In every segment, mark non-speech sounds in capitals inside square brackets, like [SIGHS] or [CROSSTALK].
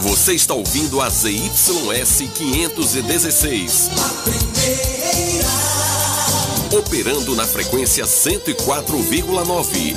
Você está ouvindo a ZYS 516. Operando na frequência 104,9.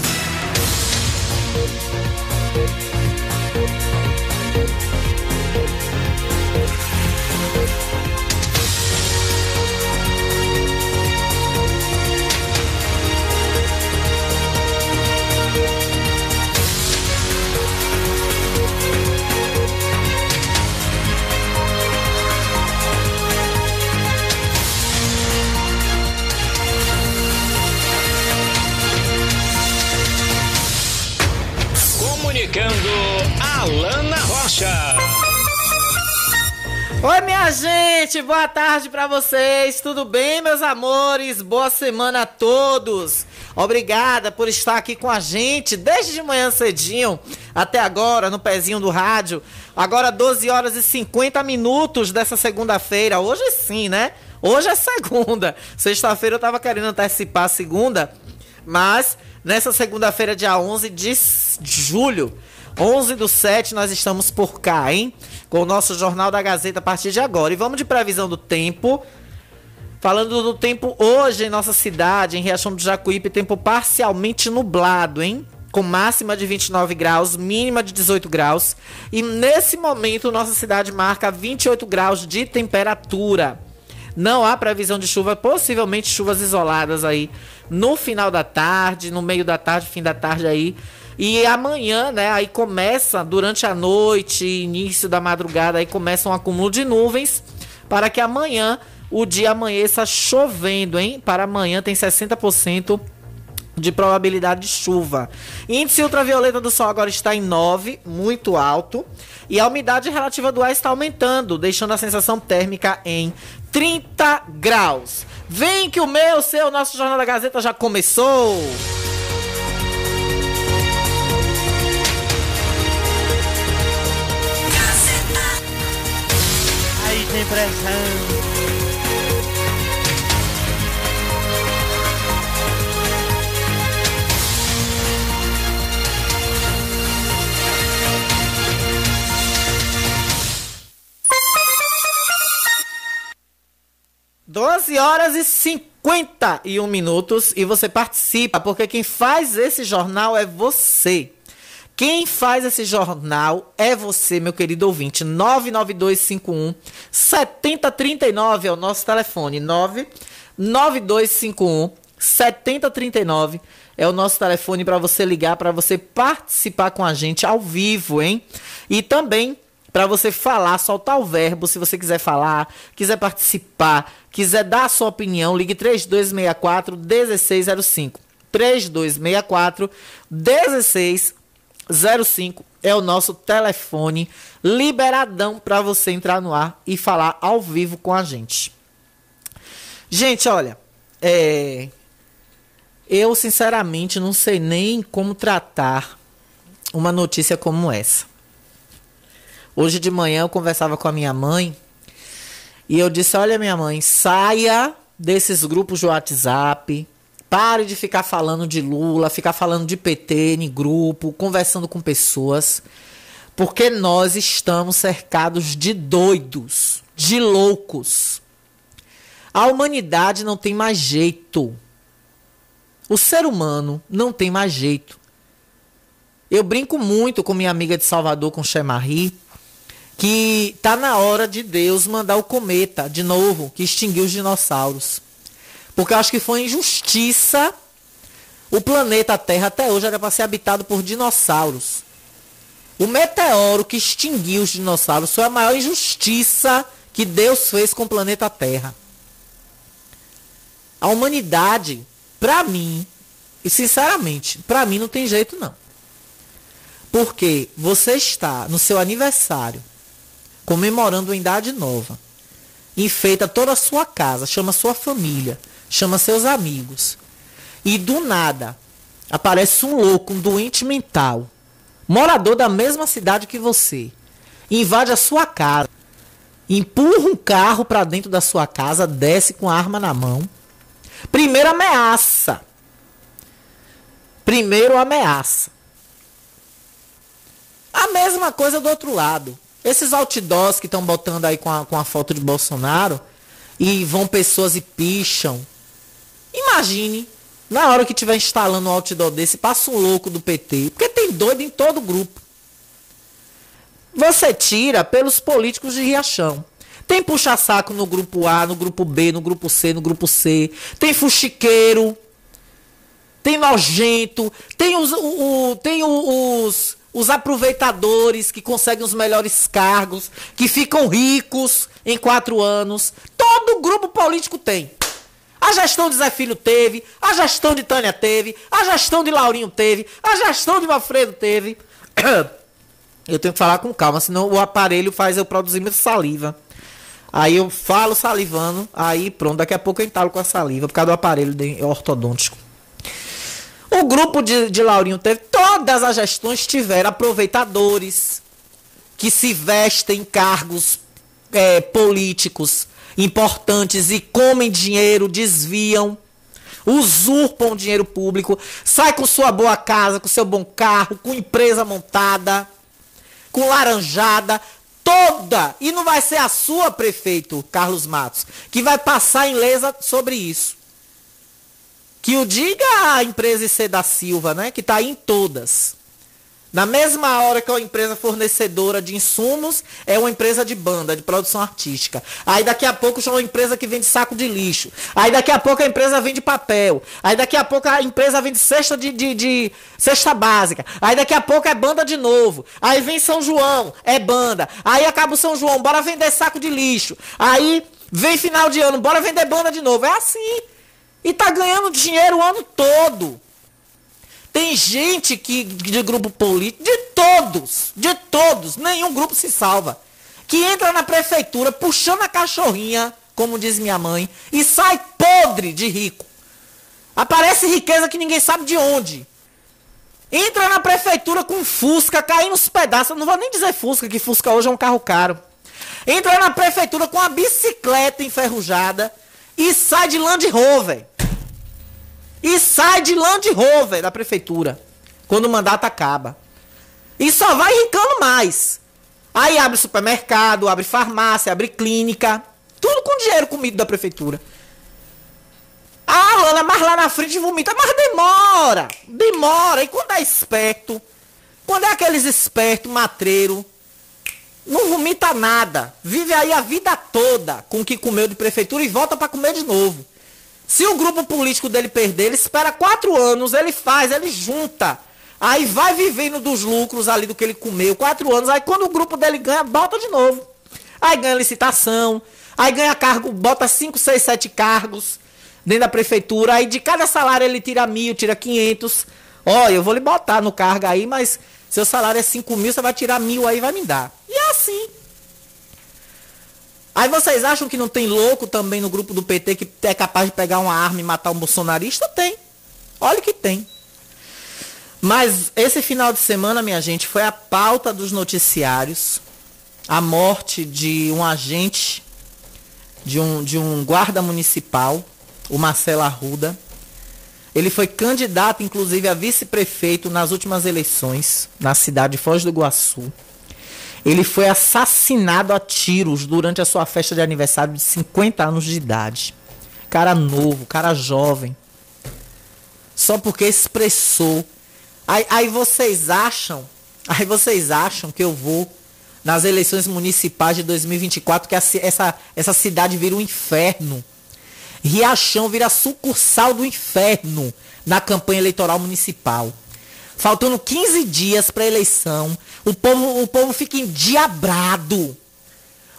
Gente, boa tarde para vocês. Tudo bem, meus amores? Boa semana a todos. Obrigada por estar aqui com a gente desde de manhã cedinho até agora no pezinho do rádio. Agora 12 horas e 50 minutos dessa segunda-feira. Hoje sim, né? Hoje é segunda. Sexta-feira eu tava querendo antecipar a segunda, mas nessa segunda-feira, dia 11 de julho, 11 do 7, nós estamos por cá, hein? Com o nosso Jornal da Gazeta a partir de agora. E vamos de previsão do tempo. Falando do tempo hoje em nossa cidade, em Riachão do Jacuípe, tempo parcialmente nublado, hein? Com máxima de 29 graus, mínima de 18 graus. E nesse momento, nossa cidade marca 28 graus de temperatura. Não há previsão de chuva, possivelmente chuvas isoladas aí no final da tarde, no meio da tarde, fim da tarde aí e amanhã, né, aí começa durante a noite, início da madrugada, aí começa um acúmulo de nuvens para que amanhã o dia amanheça chovendo, hein? Para amanhã tem 60% de probabilidade de chuva. Índice ultravioleta do sol agora está em 9, muito alto, e a umidade relativa do ar está aumentando, deixando a sensação térmica em 30 graus. Vem que o meu, seu, nosso Jornal da Gazeta já começou. Doze horas e cinquenta e um minutos e você participa, porque quem faz esse jornal é você. Quem faz esse jornal é você, meu querido ouvinte. 99251 7039 é o nosso telefone. 99251 7039 é o nosso telefone para você ligar, para você participar com a gente ao vivo, hein? E também para você falar, soltar o verbo, se você quiser falar, quiser participar, quiser dar a sua opinião, ligue 3264 1605. 3264 1605. 05 é o nosso telefone liberadão para você entrar no ar e falar ao vivo com a gente. Gente, olha, é, eu sinceramente não sei nem como tratar uma notícia como essa. Hoje de manhã eu conversava com a minha mãe e eu disse: Olha, minha mãe, saia desses grupos de WhatsApp, Pare de ficar falando de Lula, ficar falando de PT em grupo, conversando com pessoas, porque nós estamos cercados de doidos, de loucos. A humanidade não tem mais jeito. O ser humano não tem mais jeito. Eu brinco muito com minha amiga de Salvador, com Chemarie, que tá na hora de Deus mandar o cometa de novo, que extinguiu os dinossauros. Porque eu acho que foi injustiça. O planeta Terra até hoje era para ser habitado por dinossauros. O meteoro que extinguiu os dinossauros foi a maior injustiça que Deus fez com o planeta Terra. A humanidade, para mim, e sinceramente, para mim não tem jeito não. Porque você está no seu aniversário, comemorando uma idade nova, enfeita toda a sua casa, chama sua família, chama seus amigos, e do nada aparece um louco, um doente mental, morador da mesma cidade que você, invade a sua casa, empurra um carro para dentro da sua casa, desce com a arma na mão. Primeiro ameaça. Primeiro ameaça. A mesma coisa do outro lado. Esses outdoors que estão botando aí com a, com a foto de Bolsonaro e vão pessoas e picham. Imagine, na hora que tiver instalando um outdoor desse, passa um louco do PT. Porque tem doido em todo grupo. Você tira pelos políticos de Riachão. Tem puxa-saco no grupo A, no grupo B, no grupo C, no grupo C. Tem fuxiqueiro. Tem nojento. Tem os, o, o tem os, os aproveitadores que conseguem os melhores cargos, que ficam ricos em quatro anos. Todo grupo político tem. A gestão de Zé Filho teve, a gestão de Tânia teve, a gestão de Laurinho teve, a gestão de Manfredo teve. [COUGHS] Eu tenho que falar com calma, senão o aparelho faz eu produzir muita saliva. Aí eu falo salivando, aí pronto, daqui a pouco eu entalo com a saliva, por causa do aparelho ortodôntico. O grupo de, de Laurinho teve, todas as gestões tiveram aproveitadores que se vestem em cargos é, políticos importantes e comem dinheiro, desviam, usurpam dinheiro público, sai com sua boa casa, com seu bom carro, com empresa montada com laranjada, toda. E não vai ser a sua, prefeito Carlos Matos, que vai passar em lesa sobre isso. Que o diga a empresa IC da Silva, né? Que está em todas. Na mesma hora que é uma empresa fornecedora de insumos, é uma empresa de banda, de produção artística. Aí daqui a pouco é uma empresa que vende saco de lixo. Aí daqui a pouco a empresa vende papel. Aí daqui a pouco a empresa vende cesta de, de, de cesta básica. Aí daqui a pouco é banda de novo. Aí vem São João, é banda. Aí acaba o São João, bora vender saco de lixo. Aí vem final de ano, bora vender banda de novo. É assim. E tá ganhando dinheiro o ano todo. Tem gente que de grupo político, de todos, de todos, nenhum grupo se salva. Que entra na prefeitura puxando a cachorrinha, como diz minha mãe, e sai podre de rico. Aparece riqueza que ninguém sabe de onde. Entra na prefeitura com Fusca, caindo nos pedaços. Não vou nem dizer Fusca, que Fusca hoje é um carro caro. Entra na prefeitura com a bicicleta enferrujada e sai de Land Rover. E sai de Land Rover da prefeitura. Quando o mandato acaba. E só vai rincando mais. Aí abre supermercado, abre farmácia, abre clínica. Tudo com dinheiro comido da prefeitura. Ah, Lana, mas lá na frente vomita. Mas demora. Demora. E quando é esperto, quando é aqueles espertos, matreiro, não vomita nada. Vive aí a vida toda com o que comeu de prefeitura e volta para comer de novo. Se o grupo político dele perder, ele espera quatro anos, ele faz, ele junta. Aí vai vivendo dos lucros ali do que ele comeu, quatro anos. Aí quando o grupo dele ganha, bota de novo. Aí ganha licitação, aí ganha cargo, bota cinco, seis, sete cargos dentro da prefeitura. Aí de cada salário ele tira mil, tira quinhentos. Ó, eu vou lhe botar no cargo aí, mas seu salário é cinco mil, você vai tirar mil aí vai me dar. E é assim. Aí vocês acham que não tem louco também no grupo do PT que é capaz de pegar uma arma e matar um bolsonarista? Tem. Olha que tem. Mas esse final de semana, minha gente, foi a pauta dos noticiários. A morte de um agente, de um, de um guarda municipal, o Marcelo Arruda. Ele foi candidato, inclusive, a vice-prefeito nas últimas eleições, na cidade de Foz do Iguaçu. Ele foi assassinado a tiros durante a sua festa de aniversário de 50 anos de idade. Cara novo, cara jovem. Só porque expressou. Aí, aí vocês acham, aí vocês acham que eu vou nas eleições municipais de 2024 que essa, essa cidade vira um inferno. Riachão vira sucursal do inferno na campanha eleitoral municipal. Faltando 15 dias para eleição, o povo, o povo fica endiabrado.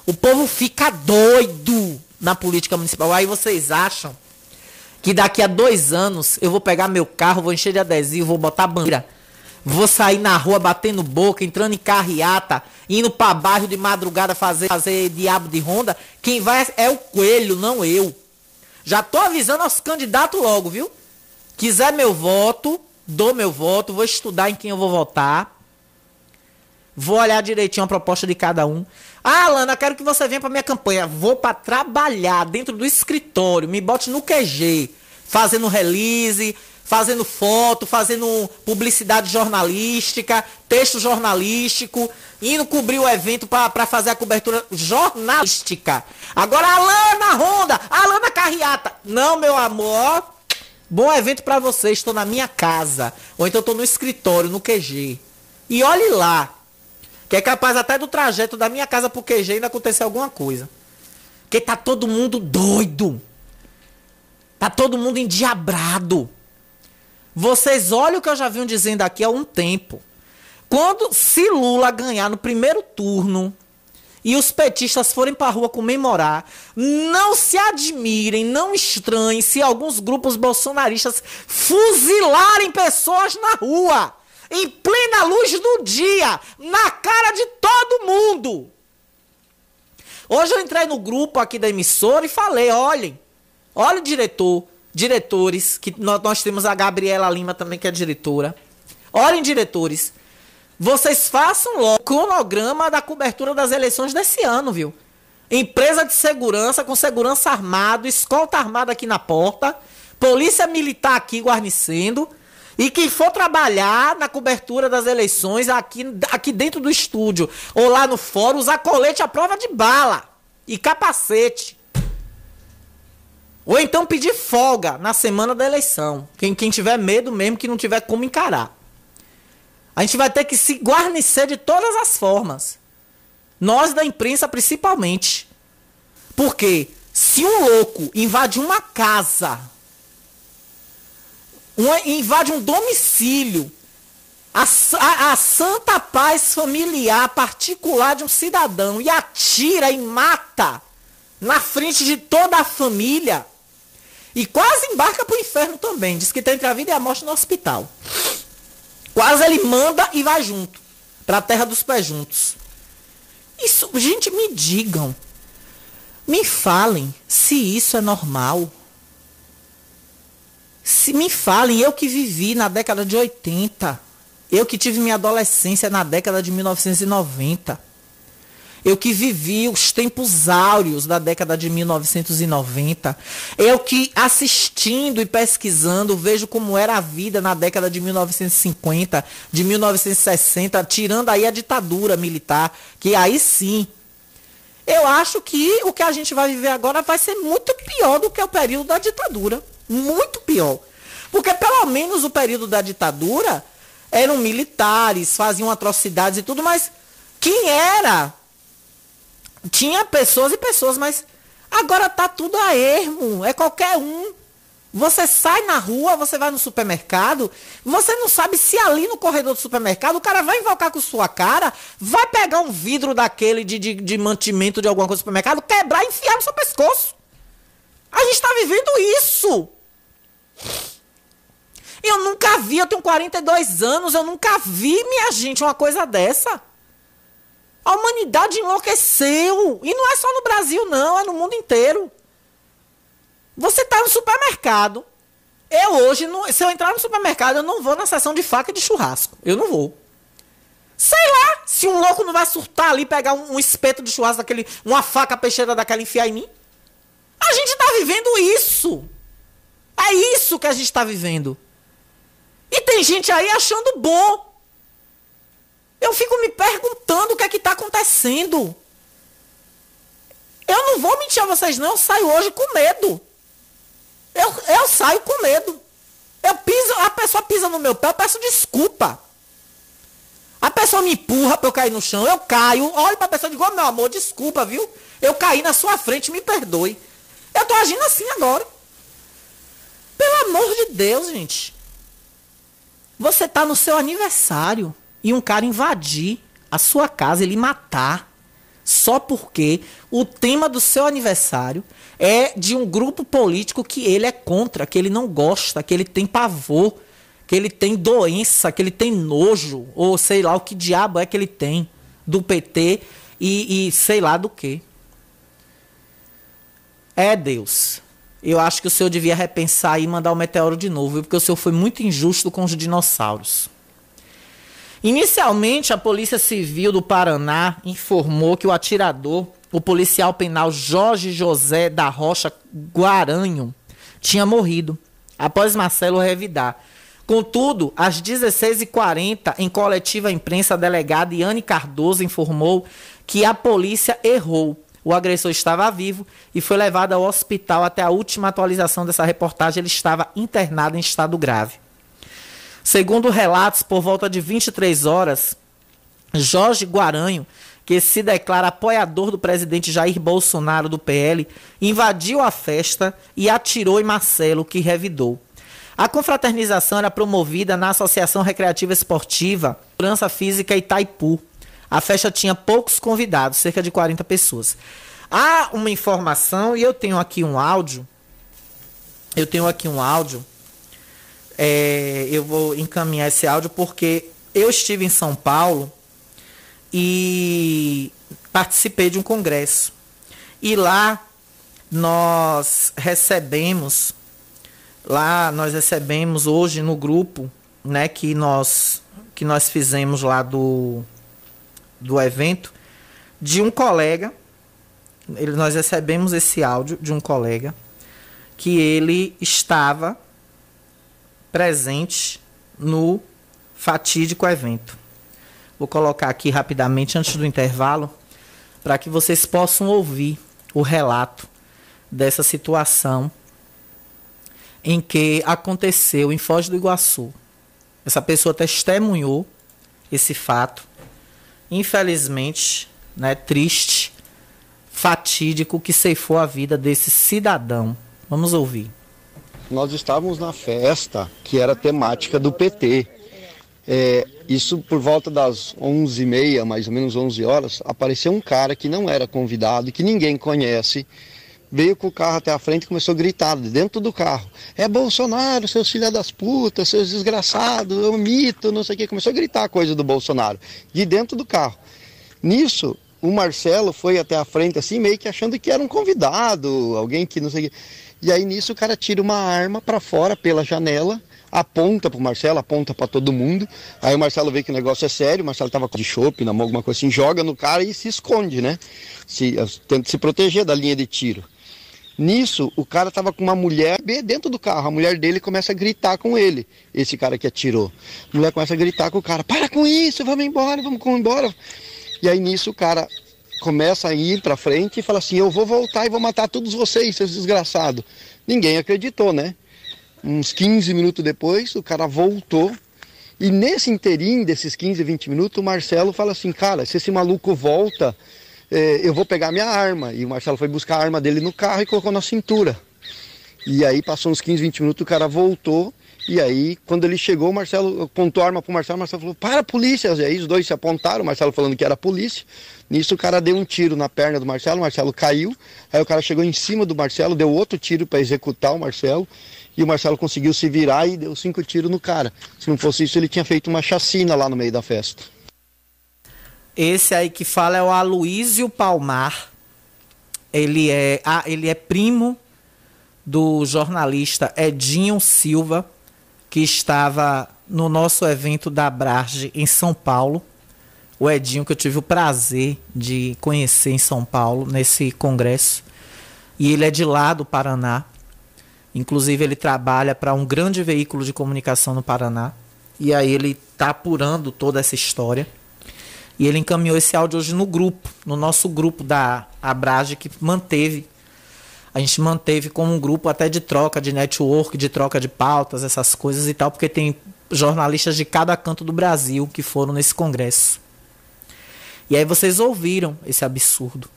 O povo fica doido na política municipal. Aí vocês acham que daqui a dois anos eu vou pegar meu carro, vou encher de adesivo, vou botar bandeira, Vou sair na rua batendo boca, entrando em carreata, indo pra bairro de madrugada fazer, fazer diabo de ronda. Quem vai é o coelho, não eu. Já tô avisando aos candidatos logo, viu? Quiser meu voto, dou meu voto, vou estudar em quem eu vou votar. Vou olhar direitinho a proposta de cada um. Ah, Alana, quero que você venha pra minha campanha. Vou para trabalhar dentro do escritório, me bote no QG, fazendo release, fazendo foto, fazendo publicidade jornalística, texto jornalístico, indo cobrir o evento para fazer a cobertura jornalística. Agora, Alana Ronda, Alana Carriata. Não, meu amor. Bom evento para você. Estou na minha casa. Ou então estou no escritório, no QG. E olhe lá. Que é capaz até do trajeto da minha casa pro QG ainda acontecer alguma coisa. Que tá todo mundo doido. Tá todo mundo endiabrado. Vocês olham o que eu já venho dizendo aqui há um tempo. Quando se Lula ganhar no primeiro turno e os petistas forem para a rua comemorar, não se admirem, não estranhem se alguns grupos bolsonaristas fuzilarem pessoas na rua, em plena luz do dia, na cara de todo mundo. Hoje eu entrei no grupo aqui da emissora e falei: olhem, olha o diretor, diretores, que nós, nós temos a Gabriela Lima também, que é diretora. Olhem, diretores, vocês façam logo o cronograma da cobertura das eleições desse ano, viu? Empresa de segurança, com segurança armado, escolta armada aqui na porta, polícia militar aqui guarnecendo. E quem for trabalhar na cobertura das eleições aqui, aqui dentro do estúdio ou lá no fórum, usar colete à prova de bala e capacete. Ou então pedir folga na semana da eleição. Quem, quem tiver medo mesmo, que não tiver como encarar. A gente vai ter que se guarnecer de todas as formas. Nós da imprensa principalmente. Porque se um louco invade uma casa, invade um domicílio, a, a, a, santa paz familiar particular de um cidadão e atira e mata na frente de toda a família, e quase embarca pro inferno também. Diz que tem entre a vida e a morte no hospital. Quase ele manda e vai junto. Pra terra dos pés juntos. Isso, gente, me digam. Me falem se isso é normal. Se me falem, eu que vivi na década de 80. Eu que tive minha adolescência na década de 1990. Eu que vivi os tempos áureos da década de 1990. Eu que assistindo e pesquisando vejo como era a vida na década de 1950, de 1960, tirando aí a ditadura militar, que aí sim. Eu acho que o que a gente vai viver agora vai ser muito pior do que o período da ditadura. Muito pior. Porque pelo menos o período da ditadura eram militares, faziam atrocidades e tudo, mas quem era tinha pessoas e pessoas, mas agora tá tudo a ermo. É qualquer um. Você sai na rua, você vai no supermercado, você não sabe se ali no corredor do supermercado o cara vai invocar com sua cara, vai pegar um vidro daquele de, de, de mantimento de alguma coisa do supermercado, quebrar e enfiar no seu pescoço. A gente está vivendo isso. Eu nunca vi, eu tenho 42 anos, eu nunca vi, minha gente, uma coisa dessa. A humanidade enlouqueceu. E não é só no Brasil, não, é no mundo inteiro. Você está no supermercado. Eu hoje, se eu entrar no supermercado, eu não vou na seção de faca e de churrasco. Eu não vou. Sei lá, se um louco não vai surtar ali, pegar um, um espeto de churrasco daquele, uma faca peixeira daquela enfiar em mim. A gente está vivendo isso. É isso que a gente está vivendo. E tem gente aí achando bom. Eu fico me perguntando o que é que está acontecendo. Eu não vou mentir a vocês, não. Eu saio hoje com medo. Eu, eu saio com medo. Eu piso, a pessoa pisa no meu pé, eu peço desculpa. A pessoa me empurra para eu cair no chão, eu caio, olho para a pessoa e digo, oh, meu amor, desculpa, viu? Eu caí na sua frente, me perdoe. Eu tô agindo assim agora. Pelo amor de Deus, gente. Você tá no seu aniversário e um cara invadir a sua casa e lhe matar só porque o tema do seu aniversário é de um grupo político que ele é contra, que ele não gosta, que ele tem pavor, que ele tem doença, que ele tem nojo, ou sei lá o que diabo é que ele tem do PT e, e sei lá do que. É Deus. Eu acho que o senhor devia repensar e mandar o meteoro de novo, porque o senhor foi muito injusto com os dinossauros. Inicialmente, a Polícia Civil do Paraná informou que o atirador, o policial penal Jorge José da Rocha Guaranho, tinha morrido após Marcelo revidar. Contudo, às 16h40, em coletiva imprensa, a delegada Iane Cardoso informou que a polícia errou. O agressor estava vivo e foi levado ao hospital. Até a última atualização dessa reportagem, ele estava internado em estado grave. Segundo relatos, por volta de 23 horas, Jorge Guaranho, que se declara apoiador do presidente Jair Bolsonaro do PL, invadiu a festa e atirou em Marcelo, que revidou. A confraternização era promovida na Associação Recreativa Esportiva Segurança Física Itaipu. A festa tinha poucos convidados, cerca de 40 pessoas. Há uma informação, e eu tenho aqui um áudio. Eu tenho aqui um áudio. É, eu vou encaminhar esse áudio porque eu estive em São Paulo e participei de um congresso. E lá nós recebemos Lá nós recebemos hoje no grupo, né, que nós que nós fizemos lá do do evento de um colega. Ele, nós recebemos esse áudio de um colega que ele estava presente no fatídico evento. Vou colocar aqui rapidamente antes do intervalo para que vocês possam ouvir o relato dessa situação em que aconteceu em Foz do Iguaçu. Essa pessoa testemunhou esse fato. Infelizmente, né, triste, fatídico que ceifou a vida desse cidadão. Vamos ouvir. Nós estávamos na festa que era temática do PT. É, isso por volta das 11h30, mais ou menos 11 horas, apareceu um cara que não era convidado, que ninguém conhece, veio com o carro até a frente e começou a gritar dentro do carro. É Bolsonaro, seus filhos das putas, seus desgraçados, é um mito, não sei o que. Começou a gritar coisa do Bolsonaro, de dentro do carro. Nisso, o Marcelo foi até a frente assim, meio que achando que era um convidado, alguém que não sei o que. E aí nisso o cara tira uma arma para fora pela janela, aponta pro Marcelo, aponta para todo mundo. Aí o Marcelo vê que o negócio é sério, o Marcelo tava de chope na mão, alguma coisa assim, joga no cara e se esconde, né? Se, tenta se proteger da linha de tiro. Nisso, o cara tava com uma mulher dentro do carro. A mulher dele começa a gritar com ele, esse cara que atirou. A mulher começa a gritar com o cara: Para com isso, vamos embora, vamos embora. E aí nisso o cara começa a ir para frente e fala assim: Eu vou voltar e vou matar todos vocês, seus desgraçados. Ninguém acreditou, né? Uns 15 minutos depois, o cara voltou. E nesse inteirinho desses 15, 20 minutos, o Marcelo fala assim: Cara, se esse maluco volta é, eu vou pegar minha arma. E o Marcelo foi buscar a arma dele no carro e colocou na cintura. E aí passou uns 15, 20 minutos, o cara voltou. E aí, quando ele chegou, o Marcelo apontou a arma pro Marcelo, o Marcelo falou, para a polícia. E aí os dois se apontaram, o Marcelo falando que era a polícia. Nisso o cara deu um tiro na perna do Marcelo, o Marcelo caiu. Aí o cara chegou em cima do Marcelo, deu outro tiro para executar o Marcelo. E o Marcelo conseguiu se virar e deu cinco tiros no cara. Se não fosse isso, ele tinha feito uma chacina lá no meio da festa. Esse aí que fala é o Aloísio Palmar. Ele é, ah, ele é primo do jornalista Edinho Silva, que estava no nosso evento da Brage em São Paulo. O Edinho, que eu tive o prazer de conhecer em São Paulo, nesse congresso. E ele é de lá do Paraná. Inclusive, ele trabalha para um grande veículo de comunicação no Paraná. E aí ele está apurando toda essa história. E ele encaminhou esse áudio hoje no grupo, no nosso grupo da Abrage, que manteve. A gente manteve como um grupo até de troca de network, de troca de pautas, essas coisas e tal, porque tem jornalistas de cada canto do Brasil que foram nesse congresso. E aí vocês ouviram esse absurdo.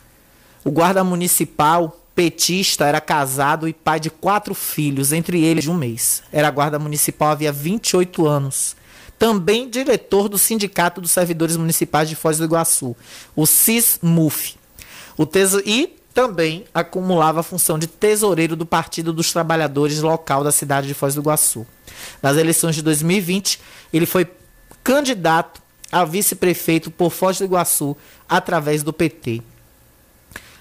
O guarda municipal petista era casado e pai de quatro filhos, entre eles de um mês. Era guarda municipal havia 28 anos também diretor do Sindicato dos Servidores Municipais de Foz do Iguaçu, o CISMUF. O teso... E também acumulava a função de tesoureiro do Partido dos Trabalhadores local da cidade de Foz do Iguaçu. Nas eleições de 2020, ele foi candidato a vice-prefeito por Foz do Iguaçu através do PT.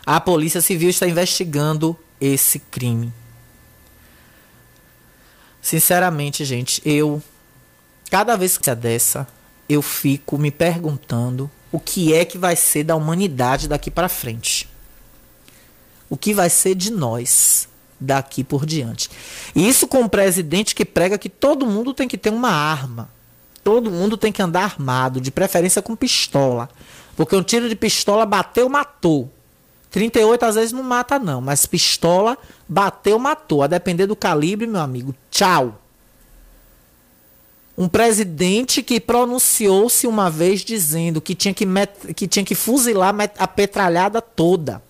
A Polícia Civil está investigando esse crime. Sinceramente, gente, eu cada vez que é dessa, eu fico me perguntando o que é que vai ser da humanidade daqui para frente. O que vai ser de nós daqui por diante. E isso com um presidente que prega que todo mundo tem que ter uma arma. Todo mundo tem que andar armado, de preferência com pistola. Porque um tiro de pistola bateu, matou. 38 às vezes não mata, não. Mas pistola, bateu, matou. A depender do calibre, meu amigo. Tchau. Um presidente que pronunciou-se uma vez dizendo que tinha que, que tinha que fuzilar a petralhada toda.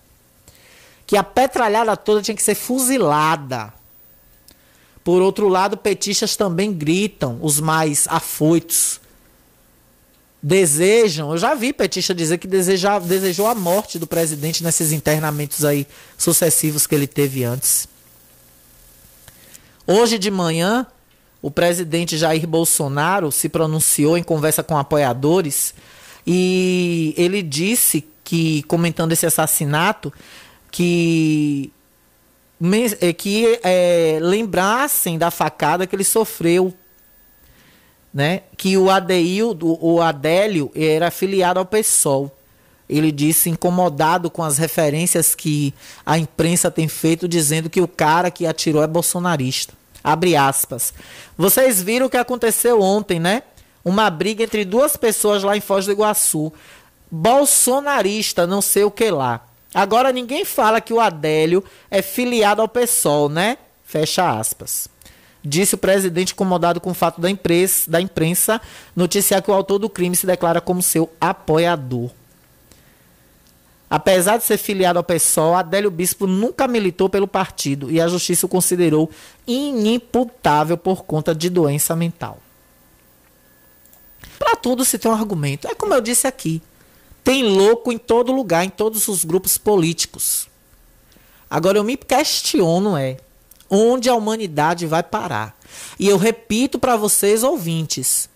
Que a petralhada toda tinha que ser fuzilada. Por outro lado, petistas também gritam, os mais afoitos. Desejam, eu já vi petista dizer que deseja, desejou a morte do presidente nesses internamentos aí sucessivos que ele teve antes. Hoje de manhã, o presidente Jair Bolsonaro se pronunciou em conversa com apoiadores e ele disse que, comentando esse assassinato, que é, que é, lembrassem da facada que ele sofreu. Né? Que o Adeildo, o Adélio, era afiliado ao PSOL. Ele disse incomodado com as referências que a imprensa tem feito, dizendo que o cara que atirou é bolsonarista. Abre aspas. Vocês viram o que aconteceu ontem, né? Uma briga entre duas pessoas lá em Foz do Iguaçu. Bolsonarista, não sei o que lá. Agora ninguém fala que o Adélio é filiado ao PSOL, né? Fecha aspas. Disse o presidente incomodado com o fato da imprensa, da imprensa noticiar que o autor do crime se declara como seu apoiador. Apesar de ser filiado ao PSOL, Adélio Bispo nunca militou pelo partido e a justiça o considerou inimputável por conta de doença mental. Para tudo se tem um argumento. É como eu disse aqui. Tem louco em todo lugar, em todos os grupos políticos. Agora eu me questiono é onde a humanidade vai parar. E eu repito para vocês ouvintes,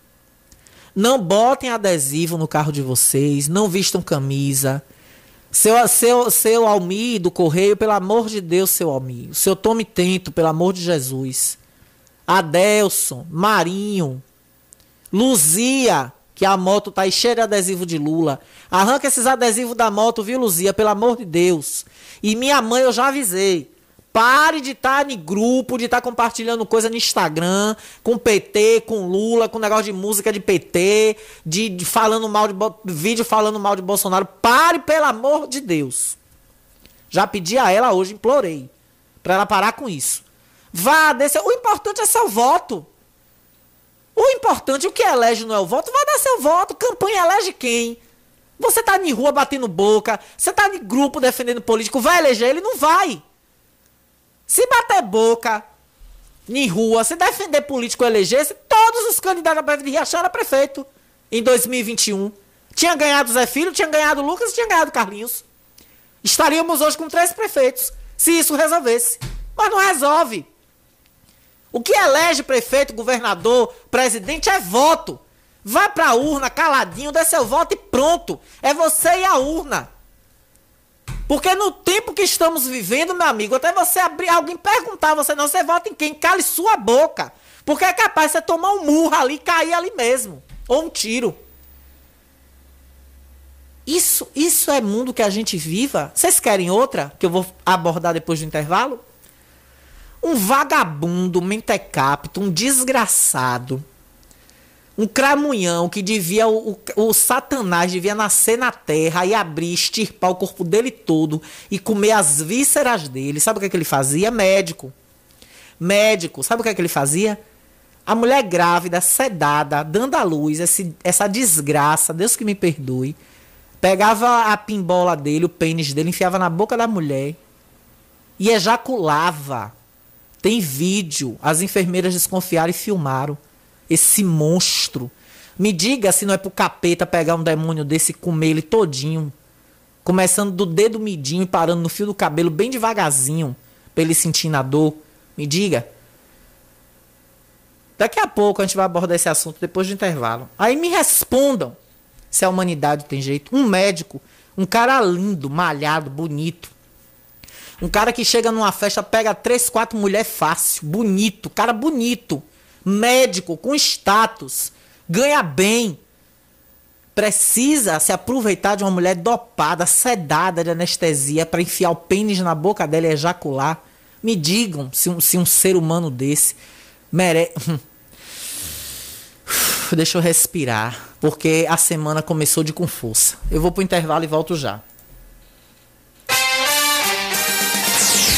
não botem adesivo no carro de vocês, não vistam camisa. Seu, seu, seu Almir do Correio, pelo amor de Deus, seu Almir. Seu Tome Tento, pelo amor de Jesus. Adelson, Marinho, Luzia, que a moto tá aí cheia de adesivo de Lula. Arranca esses adesivos da moto, viu, Luzia? Pelo amor de Deus. E minha mãe, eu já avisei. Pare de estar tá em grupo, de estar tá compartilhando coisa no Instagram, com PT, com Lula, com negócio de música de PT, de, de falando mal de vídeo falando mal de Bolsonaro. Pare, pelo amor de Deus. Já pedi a ela hoje, implorei, para ela parar com isso. Vá, desse, o importante é seu voto. O importante, o que elege não é o voto, vai dar seu voto. Campanha elege quem? Você tá em rua batendo boca, você tá em grupo defendendo político, vai eleger ele? Não vai. Se bater boca em rua, se defender político elegesse, todos os candidatos a prefeito de Riachão era prefeito em 2021. Tinha ganhado Zé Filho, tinha ganhado Lucas tinha ganhado Carlinhos. Estaríamos hoje com três prefeitos, se isso resolvesse. Mas não resolve. O que elege prefeito, governador, presidente é voto. Vai pra urna caladinho, dê seu voto e pronto. É você e a urna. Porque no tempo que estamos vivendo, meu amigo, até você abrir, alguém perguntar você não, você vota em quem? Cale sua boca. Porque é capaz de você tomar um murro ali e cair ali mesmo. Ou um tiro. Isso, isso é mundo que a gente viva? Vocês querem outra? Que eu vou abordar depois do intervalo? Um vagabundo, mentecapto, um desgraçado, um cramunhão que devia, o, o, o, satanás devia nascer na terra e abrir, extirpar o corpo dele todo e comer as vísceras dele. Sabe o que, é que ele fazia? Médico. Médico. Sabe o que, é que ele fazia? A mulher grávida, sedada, dando à luz, esse, essa desgraça, Deus que me perdoe, pegava a pimbola dele, o pênis dele, enfiava na boca da mulher e ejaculava tem vídeo. As enfermeiras desconfiaram e filmaram esse monstro. Me diga se não é pro capeta pegar um demônio desse e comer ele todinho. Começando do dedo midinho e parando no fio do cabelo bem devagarzinho, pra ele sentir na dor. Me diga. Daqui a pouco a gente vai abordar esse assunto depois do intervalo. Aí me respondam se a humanidade tem jeito. Um médico, um cara lindo, malhado, bonito. Um cara que chega numa festa, pega três, quatro mulheres fácil, bonito, cara bonito, médico, com status, ganha bem. Precisa se aproveitar de uma mulher dopada, sedada de anestesia para enfiar o pênis na boca dela e ejacular. Me digam se um, se um ser humano desse merece. [SIGHS] Deixa eu respirar, porque a semana começou de com força. Eu vou pro intervalo e volto já.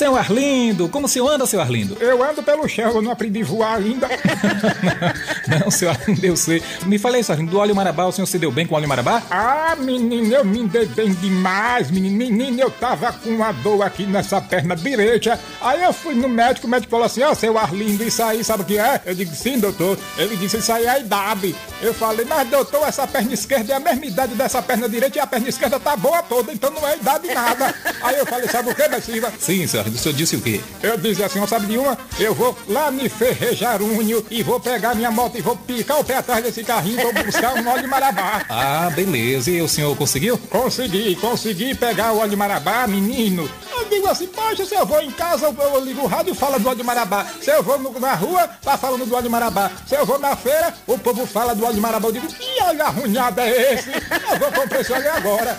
Seu Arlindo, como o senhor anda, seu Arlindo? Eu ando pelo chão, eu não aprendi a voar ainda. [LAUGHS] não, seu Arlindo, eu sei. Me falei isso, Arlindo, do óleo marabá, o senhor se deu bem com o óleo marabá? Ah, menino, eu me dei bem demais, menino. Menino, eu tava com uma dor aqui nessa perna direita. Aí eu fui no médico, o médico falou assim, ó, oh, seu Arlindo, isso aí, sabe o que é? Eu digo, sim, doutor. Ele disse, isso aí é a idade. Eu falei, mas doutor, essa perna esquerda é a mesma idade dessa perna direita e a perna esquerda tá boa toda, então não é idade nada. [LAUGHS] aí eu falei, sabe o que, Silva? Sim, senhor o senhor disse o quê? Eu disse assim, sabe de uma? Eu vou lá me Ferrejarunho e vou pegar minha moto e vou picar o pé atrás desse carrinho e vou buscar um óleo de marabá. [LAUGHS] Ah, beleza. E o senhor conseguiu? Consegui, consegui pegar o óleo de marabá, menino. Eu digo assim, poxa, se eu vou em casa, eu, eu ligo o rádio e falo do óleo de marabá. Se eu vou no, na rua, tá falando do óleo de marabá. Se eu vou na feira, o povo fala do óleo de marabá. Eu digo, que óleo arrunhado é esse? Eu vou comprar esse óleo agora.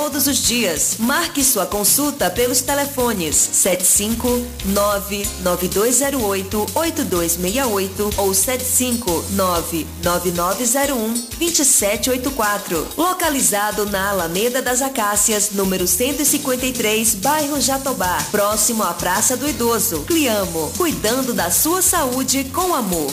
todos os dias. Marque sua consulta pelos telefones 75992088268 ou 75999012784. Localizado na Alameda das Acácias, número 153, bairro Jatobá, próximo à Praça do Idoso. Cliamo, cuidando da sua saúde com amor.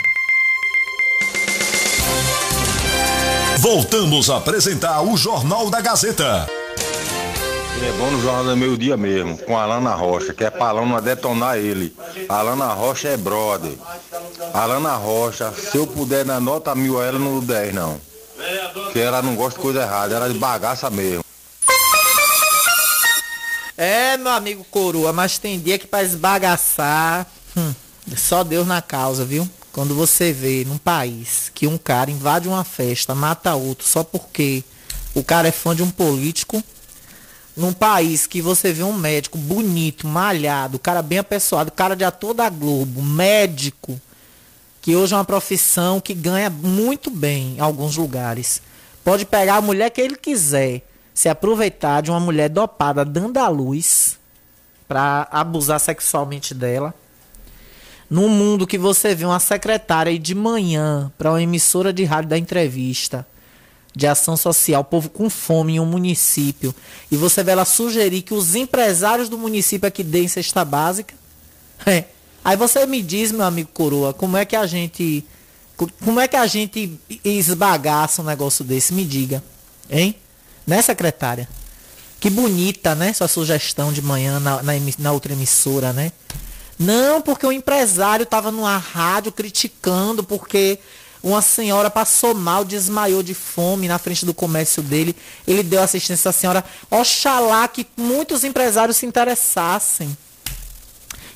Voltamos a apresentar o Jornal da Gazeta. É bom no Jornal do Meio Dia mesmo, com a Alana Rocha, que é pra Alana detonar ele. A Alana Rocha é brother. A Alana Rocha, se eu puder dar nota mil a ela, não dou 10 não. Porque ela não gosta de coisa errada, ela é de bagaça mesmo. É, meu amigo coroa, mas tem dia que pra esbagaçar, hum, só Deus na causa, viu? Quando você vê num país que um cara invade uma festa, mata outro só porque o cara é fã de um político, num país que você vê um médico bonito, malhado, cara bem apessoado, cara de ator da Globo, médico, que hoje é uma profissão que ganha muito bem em alguns lugares. Pode pegar a mulher que ele quiser, se aproveitar de uma mulher dopada dando a luz para abusar sexualmente dela. Num mundo que você vê uma secretária ir de manhã para uma emissora de rádio da entrevista de ação social, povo com fome em um município, e você vê ela sugerir que os empresários do município aqui deem cesta básica. É. Aí você me diz, meu amigo Coroa, como é que a gente. Como é que a gente esbagaça um negócio desse? Me diga. Hein? Né, secretária? Que bonita, né? Sua sugestão de manhã na, na, na outra emissora, né? Não, porque o empresário estava numa rádio criticando porque uma senhora passou mal, desmaiou de fome na frente do comércio dele. Ele deu assistência à senhora. Oxalá que muitos empresários se interessassem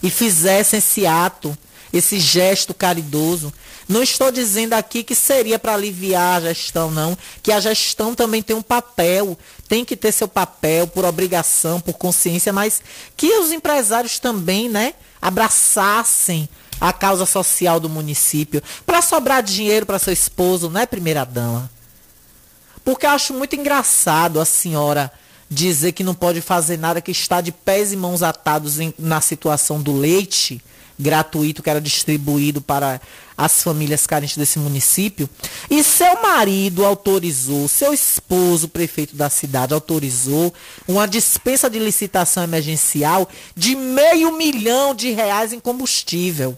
e fizessem esse ato, esse gesto caridoso. Não estou dizendo aqui que seria para aliviar a gestão, não. Que a gestão também tem um papel, tem que ter seu papel por obrigação, por consciência, mas que os empresários também, né, abraçassem a causa social do município para sobrar dinheiro para seu esposo, não é primeira dama? Porque eu acho muito engraçado a senhora dizer que não pode fazer nada, que está de pés e mãos atados em, na situação do leite gratuito que era distribuído para as famílias carentes desse município. E seu marido autorizou, seu esposo, prefeito da cidade, autorizou uma dispensa de licitação emergencial de meio milhão de reais em combustível.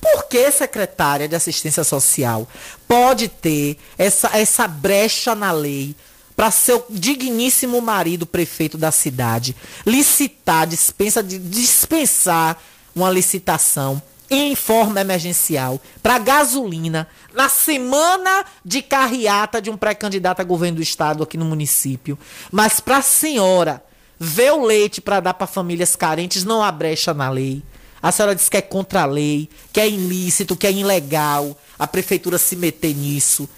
Por que, secretária de assistência social, pode ter essa, essa brecha na lei para seu digníssimo marido, prefeito da cidade, licitar, dispensa, dispensar uma licitação em forma emergencial para gasolina na semana de carreata de um pré-candidato a governo do estado aqui no município. Mas para a senhora ver o leite para dar para famílias carentes não há brecha na lei. A senhora diz que é contra a lei, que é ilícito, que é ilegal a prefeitura se meter nisso,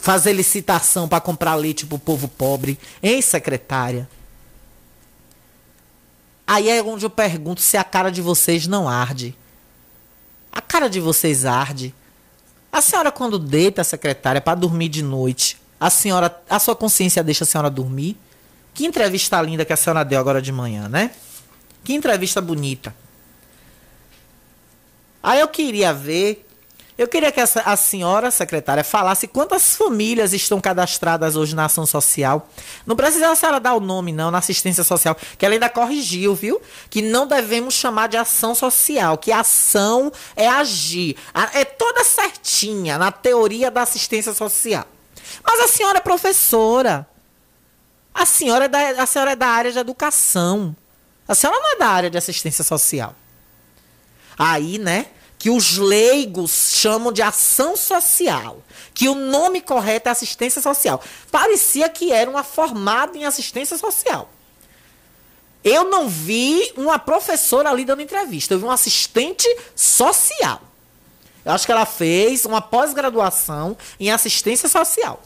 fazer licitação para comprar leite para o povo pobre. Hein, secretária? Aí é onde eu pergunto se a cara de vocês não arde. A cara de vocês arde. A senhora quando deita, secretária, para dormir de noite, a senhora, a sua consciência deixa a senhora dormir? Que entrevista linda que a senhora deu agora de manhã, né? Que entrevista bonita. Aí eu queria ver eu queria que a senhora secretária falasse quantas famílias estão cadastradas hoje na ação social. Não precisa a senhora dar o nome, não, na assistência social, que ela ainda corrigiu, viu? Que não devemos chamar de ação social, que ação é agir. É toda certinha na teoria da assistência social. Mas a senhora é professora. A senhora é da, a senhora é da área de educação. A senhora não é da área de assistência social. Aí, né? Que os leigos chamam de ação social, que o nome correto é assistência social. Parecia que era uma formada em assistência social. Eu não vi uma professora ali dando entrevista, eu vi uma assistente social. Eu acho que ela fez uma pós-graduação em assistência social.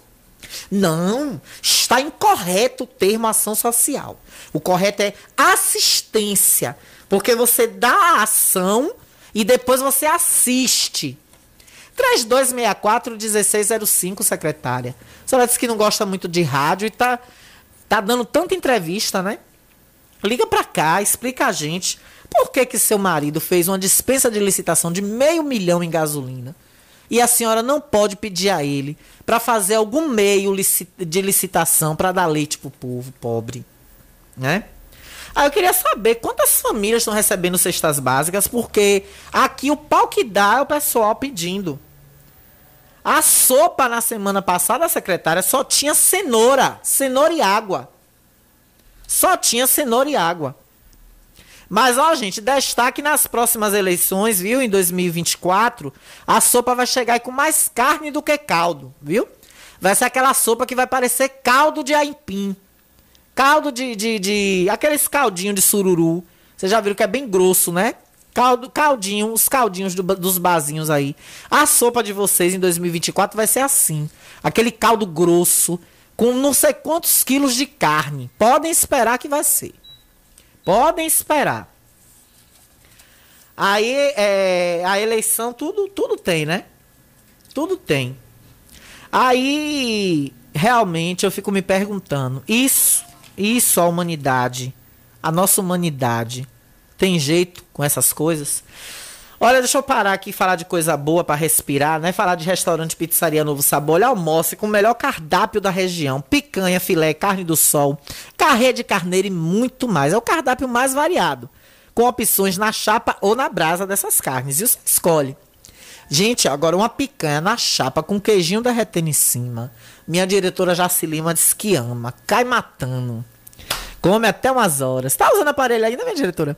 Não, está incorreto o termo ação social. O correto é assistência, porque você dá a ação e depois você assiste. 3264-1605, secretária. A senhora disse que não gosta muito de rádio e tá, tá dando tanta entrevista, né? Liga pra cá, explica a gente por que, que seu marido fez uma dispensa de licitação de meio milhão em gasolina e a senhora não pode pedir a ele para fazer algum meio de licitação para dar leite pro povo pobre, né? Aí eu queria saber quantas famílias estão recebendo cestas básicas, porque aqui o pau que dá é o pessoal pedindo. A sopa na semana passada, secretária, só tinha cenoura, cenoura e água. Só tinha cenoura e água. Mas, ó, gente, destaque nas próximas eleições, viu? Em 2024, a sopa vai chegar com mais carne do que caldo, viu? Vai ser aquela sopa que vai parecer caldo de aipim. Caldo de, de, de. Aqueles caldinhos de sururu. Vocês já viram que é bem grosso, né? Caldo, caldinho, os caldinhos do, dos bazinhos aí. A sopa de vocês em 2024 vai ser assim. Aquele caldo grosso, com não sei quantos quilos de carne. Podem esperar que vai ser. Podem esperar. Aí é, a eleição, tudo, tudo tem, né? Tudo tem. Aí, realmente, eu fico me perguntando: isso, isso a humanidade, a nossa humanidade, tem jeito com essas coisas? Olha, deixa eu parar aqui e falar de coisa boa para respirar, né? Falar de restaurante Pizzaria Novo Sabor. Olha, almoce com o melhor cardápio da região: picanha, filé, carne do sol, carré de carneiro e muito mais. É o cardápio mais variado, com opções na chapa ou na brasa dessas carnes. E você escolhe. Gente, agora uma picanha na chapa com queijinho derretendo em cima. Minha diretora Jaci Lima diz que ama. Cai matando. Come até umas horas. Tá usando aparelho ainda, minha diretora?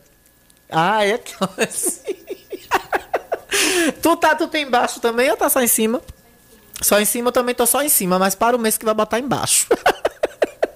Ah, é que [LAUGHS] tu tá, tu tem embaixo também ou tá só em cima? Só em cima eu também tô só em cima, mas para o mês que vai botar embaixo. [LAUGHS]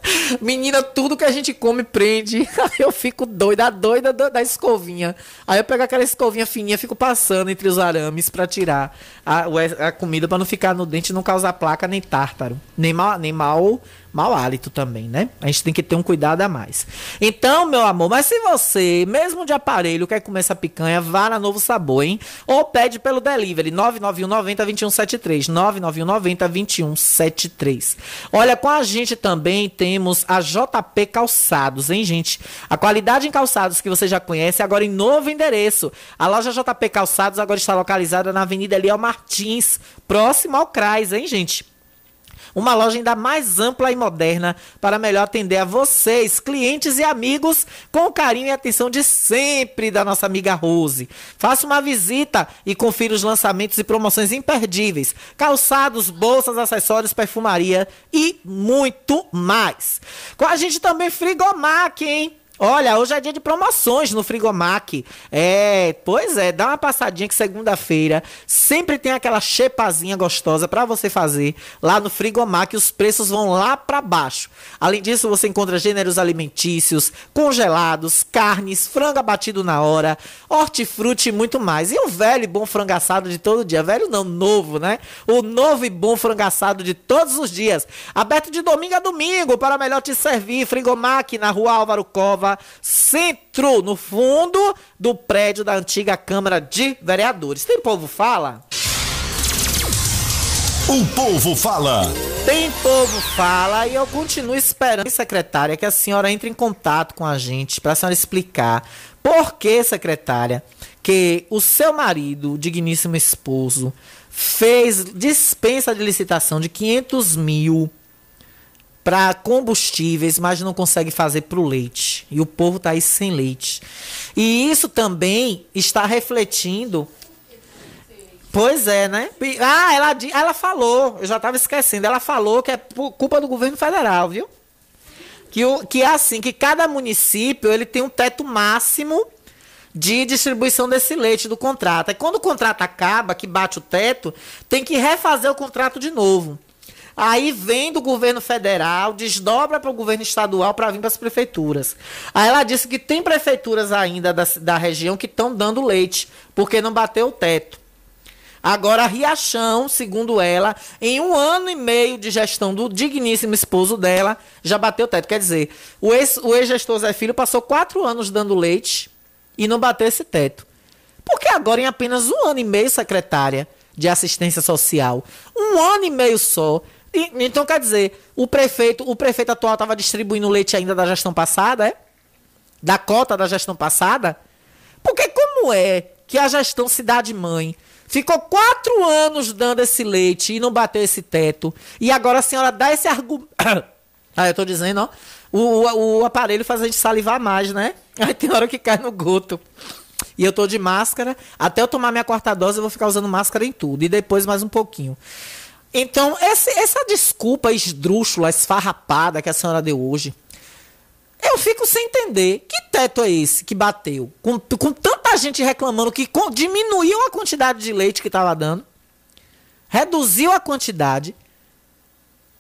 [LAUGHS] Menina, tudo que a gente come prende. [LAUGHS] Eu fico doida, doida da escovinha. Aí eu pego aquela escovinha fininha, fico passando entre os arames para tirar a, a comida para não ficar no dente, não causar placa nem tártaro, nem mal, nem mal mau hálito também, né? A gente tem que ter um cuidado a mais. Então, meu amor, mas se você, mesmo de aparelho, quer comer essa picanha, vá na Novo Sabor, hein? Ou pede pelo delivery 991 90 2173, 991 90 2173. Olha, com a gente também temos a JP Calçados, hein, gente? A qualidade em calçados que você já conhece, agora em novo endereço. A loja JP Calçados agora está localizada na Avenida Eliel Martins, próximo ao CRAS, hein, gente? Uma loja ainda mais ampla e moderna para melhor atender a vocês, clientes e amigos, com o carinho e atenção de sempre da nossa amiga Rose. Faça uma visita e confira os lançamentos e promoções imperdíveis. Calçados, bolsas, acessórios, perfumaria e muito mais. Com a gente também Frigomac, hein? Olha, hoje é dia de promoções no Frigomac. É, pois é, dá uma passadinha que segunda-feira sempre tem aquela chepazinha gostosa para você fazer lá no Frigomac. Os preços vão lá para baixo. Além disso, você encontra gêneros alimentícios, congelados, carnes, frango abatido na hora, hortifruti e muito mais. E o velho e bom frango assado de todo dia. Velho não, novo, né? O novo e bom frango assado de todos os dias. Aberto de domingo a domingo para melhor te servir. Frigomac na rua Álvaro Cova centro, no fundo do prédio da antiga Câmara de Vereadores. Tem povo fala? O povo fala. Tem povo fala e eu continuo esperando, secretária, que a senhora entre em contato com a gente para a senhora explicar por que, secretária, que o seu marido, o digníssimo esposo, fez dispensa de licitação de 500 mil para combustíveis, mas não consegue fazer para o leite. E o povo está aí sem leite. E isso também está refletindo. Pois é, né? Ah, ela, ela falou, eu já estava esquecendo, ela falou que é culpa do governo federal, viu? Que, o, que é assim, que cada município ele tem um teto máximo de distribuição desse leite do contrato. E quando o contrato acaba, que bate o teto, tem que refazer o contrato de novo. Aí vem do governo federal, desdobra para o governo estadual para vir para as prefeituras. Aí ela disse que tem prefeituras ainda da, da região que estão dando leite, porque não bateu o teto. Agora, Riachão, segundo ela, em um ano e meio de gestão do digníssimo esposo dela, já bateu o teto. Quer dizer, o ex-gestor Zé Filho passou quatro anos dando leite e não bateu esse teto. Porque agora, em apenas um ano e meio, secretária de assistência social, um ano e meio só, e, então quer dizer, o prefeito, o prefeito atual estava distribuindo leite ainda da gestão passada, é? Da cota da gestão passada? Porque como é que a gestão cidade mãe ficou quatro anos dando esse leite e não bateu esse teto e agora a senhora dá esse argumento? [COUGHS] ah, eu tô dizendo, ó, o, o, o aparelho faz a gente salivar mais, né? Aí tem hora que cai no goto. E eu tô de máscara. Até eu tomar minha quarta dose, eu vou ficar usando máscara em tudo. E depois mais um pouquinho. Então, esse, essa desculpa esdrúxula, esfarrapada que a senhora deu hoje, eu fico sem entender. Que teto é esse que bateu? Com, com tanta gente reclamando que com, diminuiu a quantidade de leite que estava dando, reduziu a quantidade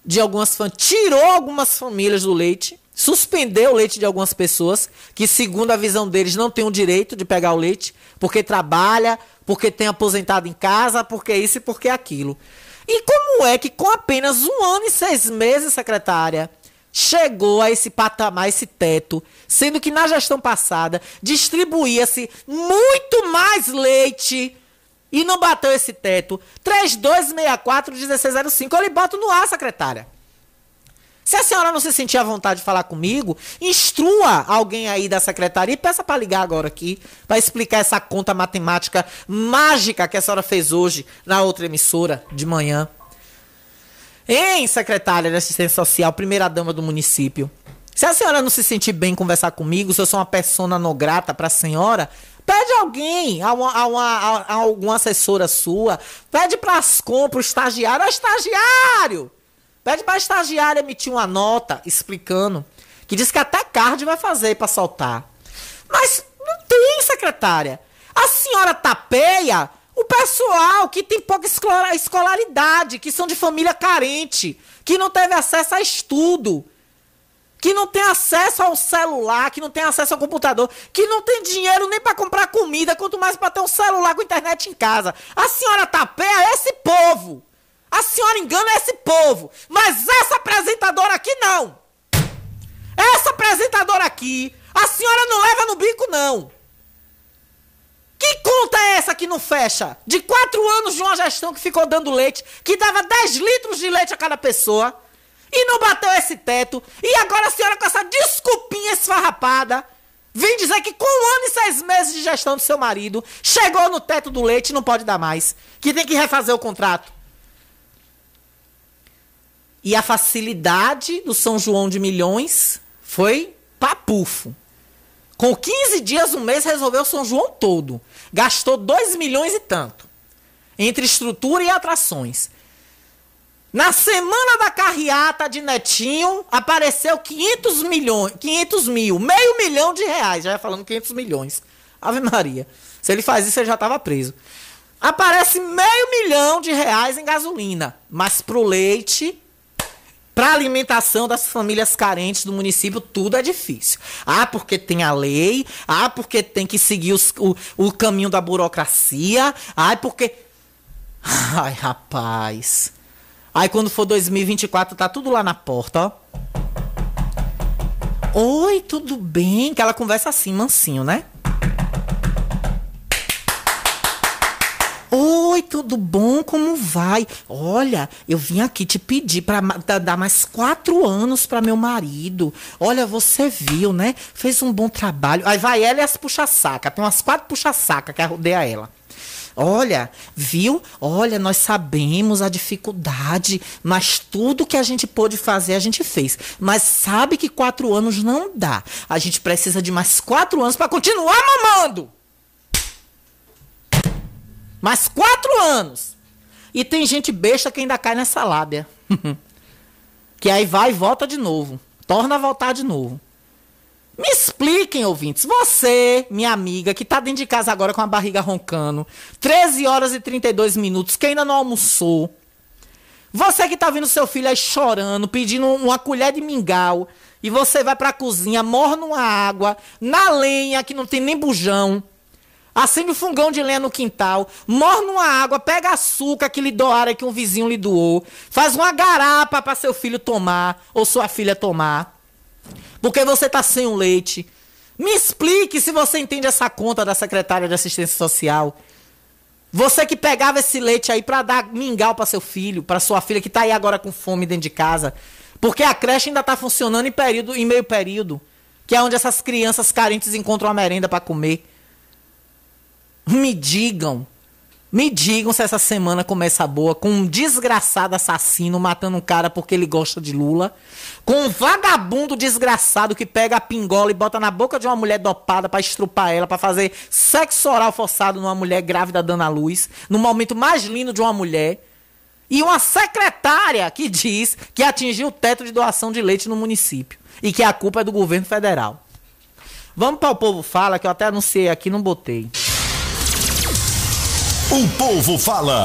de algumas famílias, tirou algumas famílias do leite, suspendeu o leite de algumas pessoas que, segundo a visão deles, não têm o direito de pegar o leite, porque trabalha, porque tem aposentado em casa, porque isso e porque aquilo. E como é que com apenas um ano e seis meses, secretária, chegou a esse patamar, esse teto, sendo que na gestão passada distribuía-se muito mais leite e não bateu esse teto. 3264-1605. Eu lhe boto no ar, secretária. Se a senhora não se sentir à vontade de falar comigo, instrua alguém aí da secretaria e peça para ligar agora aqui para explicar essa conta matemática mágica que a senhora fez hoje na outra emissora de manhã. Hein, secretária de assistência social, primeira dama do município. Se a senhora não se sentir bem conversar comigo, se eu sou uma persona não grata para a senhora, pede alguém, a, uma, a, uma, a, alguma assessora sua, pede para as compras, o estagiário, é estagiário! Pede para a estagiária emitir uma nota explicando que diz que até card vai fazer para soltar. Mas não tem, secretária. A senhora tapeia o pessoal que tem pouca escolaridade, que são de família carente, que não teve acesso a estudo, que não tem acesso ao celular, que não tem acesso ao computador, que não tem dinheiro nem para comprar comida, quanto mais para ter um celular com internet em casa. A senhora tapeia esse povo. A senhora engana esse povo. Mas essa apresentadora aqui não. Essa apresentadora aqui, a senhora não leva no bico, não. Que conta é essa que não fecha? De quatro anos de uma gestão que ficou dando leite, que dava 10 litros de leite a cada pessoa, e não bateu esse teto, e agora a senhora com essa desculpinha esfarrapada, vem dizer que com um ano e seis meses de gestão do seu marido, chegou no teto do leite e não pode dar mais, que tem que refazer o contrato. E a facilidade do São João de Milhões foi papufo. Com 15 dias, um mês, resolveu o São João todo. Gastou 2 milhões e tanto. Entre estrutura e atrações. Na semana da carreata de Netinho, apareceu 500 milhões, 500 mil, meio milhão de reais. Já ia falando 500 milhões. Ave Maria. Se ele faz isso, ele já estava preso. Aparece meio milhão de reais em gasolina. Mas pro leite, para alimentação das famílias carentes do município, tudo é difícil. Ah, porque tem a lei. Ah, porque tem que seguir os, o, o caminho da burocracia. Ah, porque. Ai, rapaz. Aí quando for 2024, tá tudo lá na porta, ó. Oi, tudo bem? Que ela conversa assim, mansinho, né? Oi, tudo bom? Como vai? Olha, eu vim aqui te pedir para dar mais quatro anos para meu marido. Olha, você viu, né? Fez um bom trabalho. Aí vai ela e as puxa-saca. Tem umas quatro puxa-saca que rodeia ela. Olha, viu? Olha, nós sabemos a dificuldade, mas tudo que a gente pôde fazer, a gente fez. Mas sabe que quatro anos não dá. A gente precisa de mais quatro anos para continuar mamando. Mais quatro anos. E tem gente besta que ainda cai nessa lábia. [LAUGHS] que aí vai e volta de novo. Torna a voltar de novo. Me expliquem, ouvintes. Você, minha amiga, que tá dentro de casa agora com a barriga roncando, 13 horas e 32 minutos, que ainda não almoçou. Você que tá vendo seu filho aí chorando, pedindo uma colher de mingau, e você vai pra cozinha, morre numa água, na lenha, que não tem nem bujão. Acende o fungão de lenha no quintal, morre numa água, pega açúcar que lhe doaram que um vizinho lhe doou, faz uma garapa para seu filho tomar ou sua filha tomar. Porque você tá sem o leite. Me explique se você entende essa conta da secretária de assistência social. Você que pegava esse leite aí para dar mingau para seu filho, para sua filha que tá aí agora com fome dentro de casa, porque a creche ainda tá funcionando em período em meio período, que é onde essas crianças carentes encontram a merenda para comer. Me digam. Me digam se essa semana começa boa com um desgraçado assassino matando um cara porque ele gosta de Lula. Com um vagabundo desgraçado que pega a pingola e bota na boca de uma mulher dopada para estrupar ela, para fazer sexo oral forçado numa mulher grávida dando à luz. No momento mais lindo de uma mulher. E uma secretária que diz que atingiu o teto de doação de leite no município. E que a culpa é do governo federal. Vamos para o povo fala, que eu até anunciei aqui, não botei. O povo fala.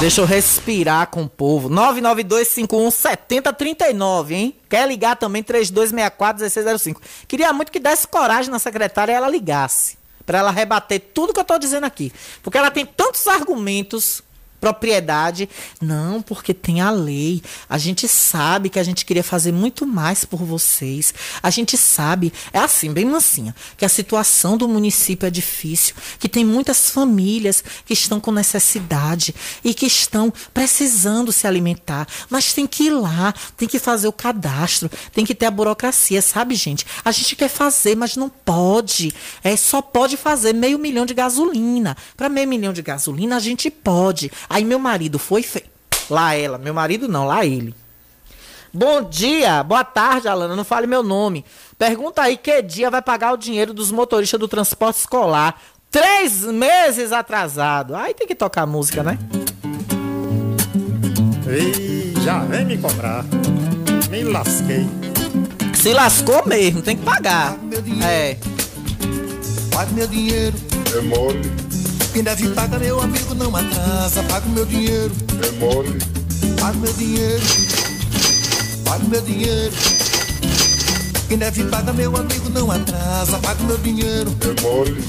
Deixa eu respirar com o povo. 992517039, hein? Quer ligar também 3264-1605. Queria muito que desse coragem na secretária e ela ligasse. Pra ela rebater tudo que eu tô dizendo aqui. Porque ela tem tantos argumentos propriedade. Não, porque tem a lei. A gente sabe que a gente queria fazer muito mais por vocês. A gente sabe, é assim, bem mansinha, que a situação do município é difícil, que tem muitas famílias que estão com necessidade e que estão precisando se alimentar, mas tem que ir lá, tem que fazer o cadastro, tem que ter a burocracia, sabe, gente? A gente quer fazer, mas não pode. É só pode fazer meio milhão de gasolina. Para meio milhão de gasolina a gente pode. Aí meu marido foi fe... lá ela, meu marido não, lá ele. Bom dia, boa tarde, Alana. Não fale meu nome. Pergunta aí que dia vai pagar o dinheiro dos motoristas do transporte escolar. Três meses atrasado. Aí tem que tocar música, né? Ei, já vem me cobrar. Me lasquei. Se lascou mesmo, tem que pagar. É. Pague meu dinheiro. É mole. Quem deve pagar, meu amigo, não atrasa. Paga o meu dinheiro. É mole. Paga o meu dinheiro. Paga o meu dinheiro. Quem deve pagar, meu amigo, não atrasa. Paga o meu dinheiro. É mole.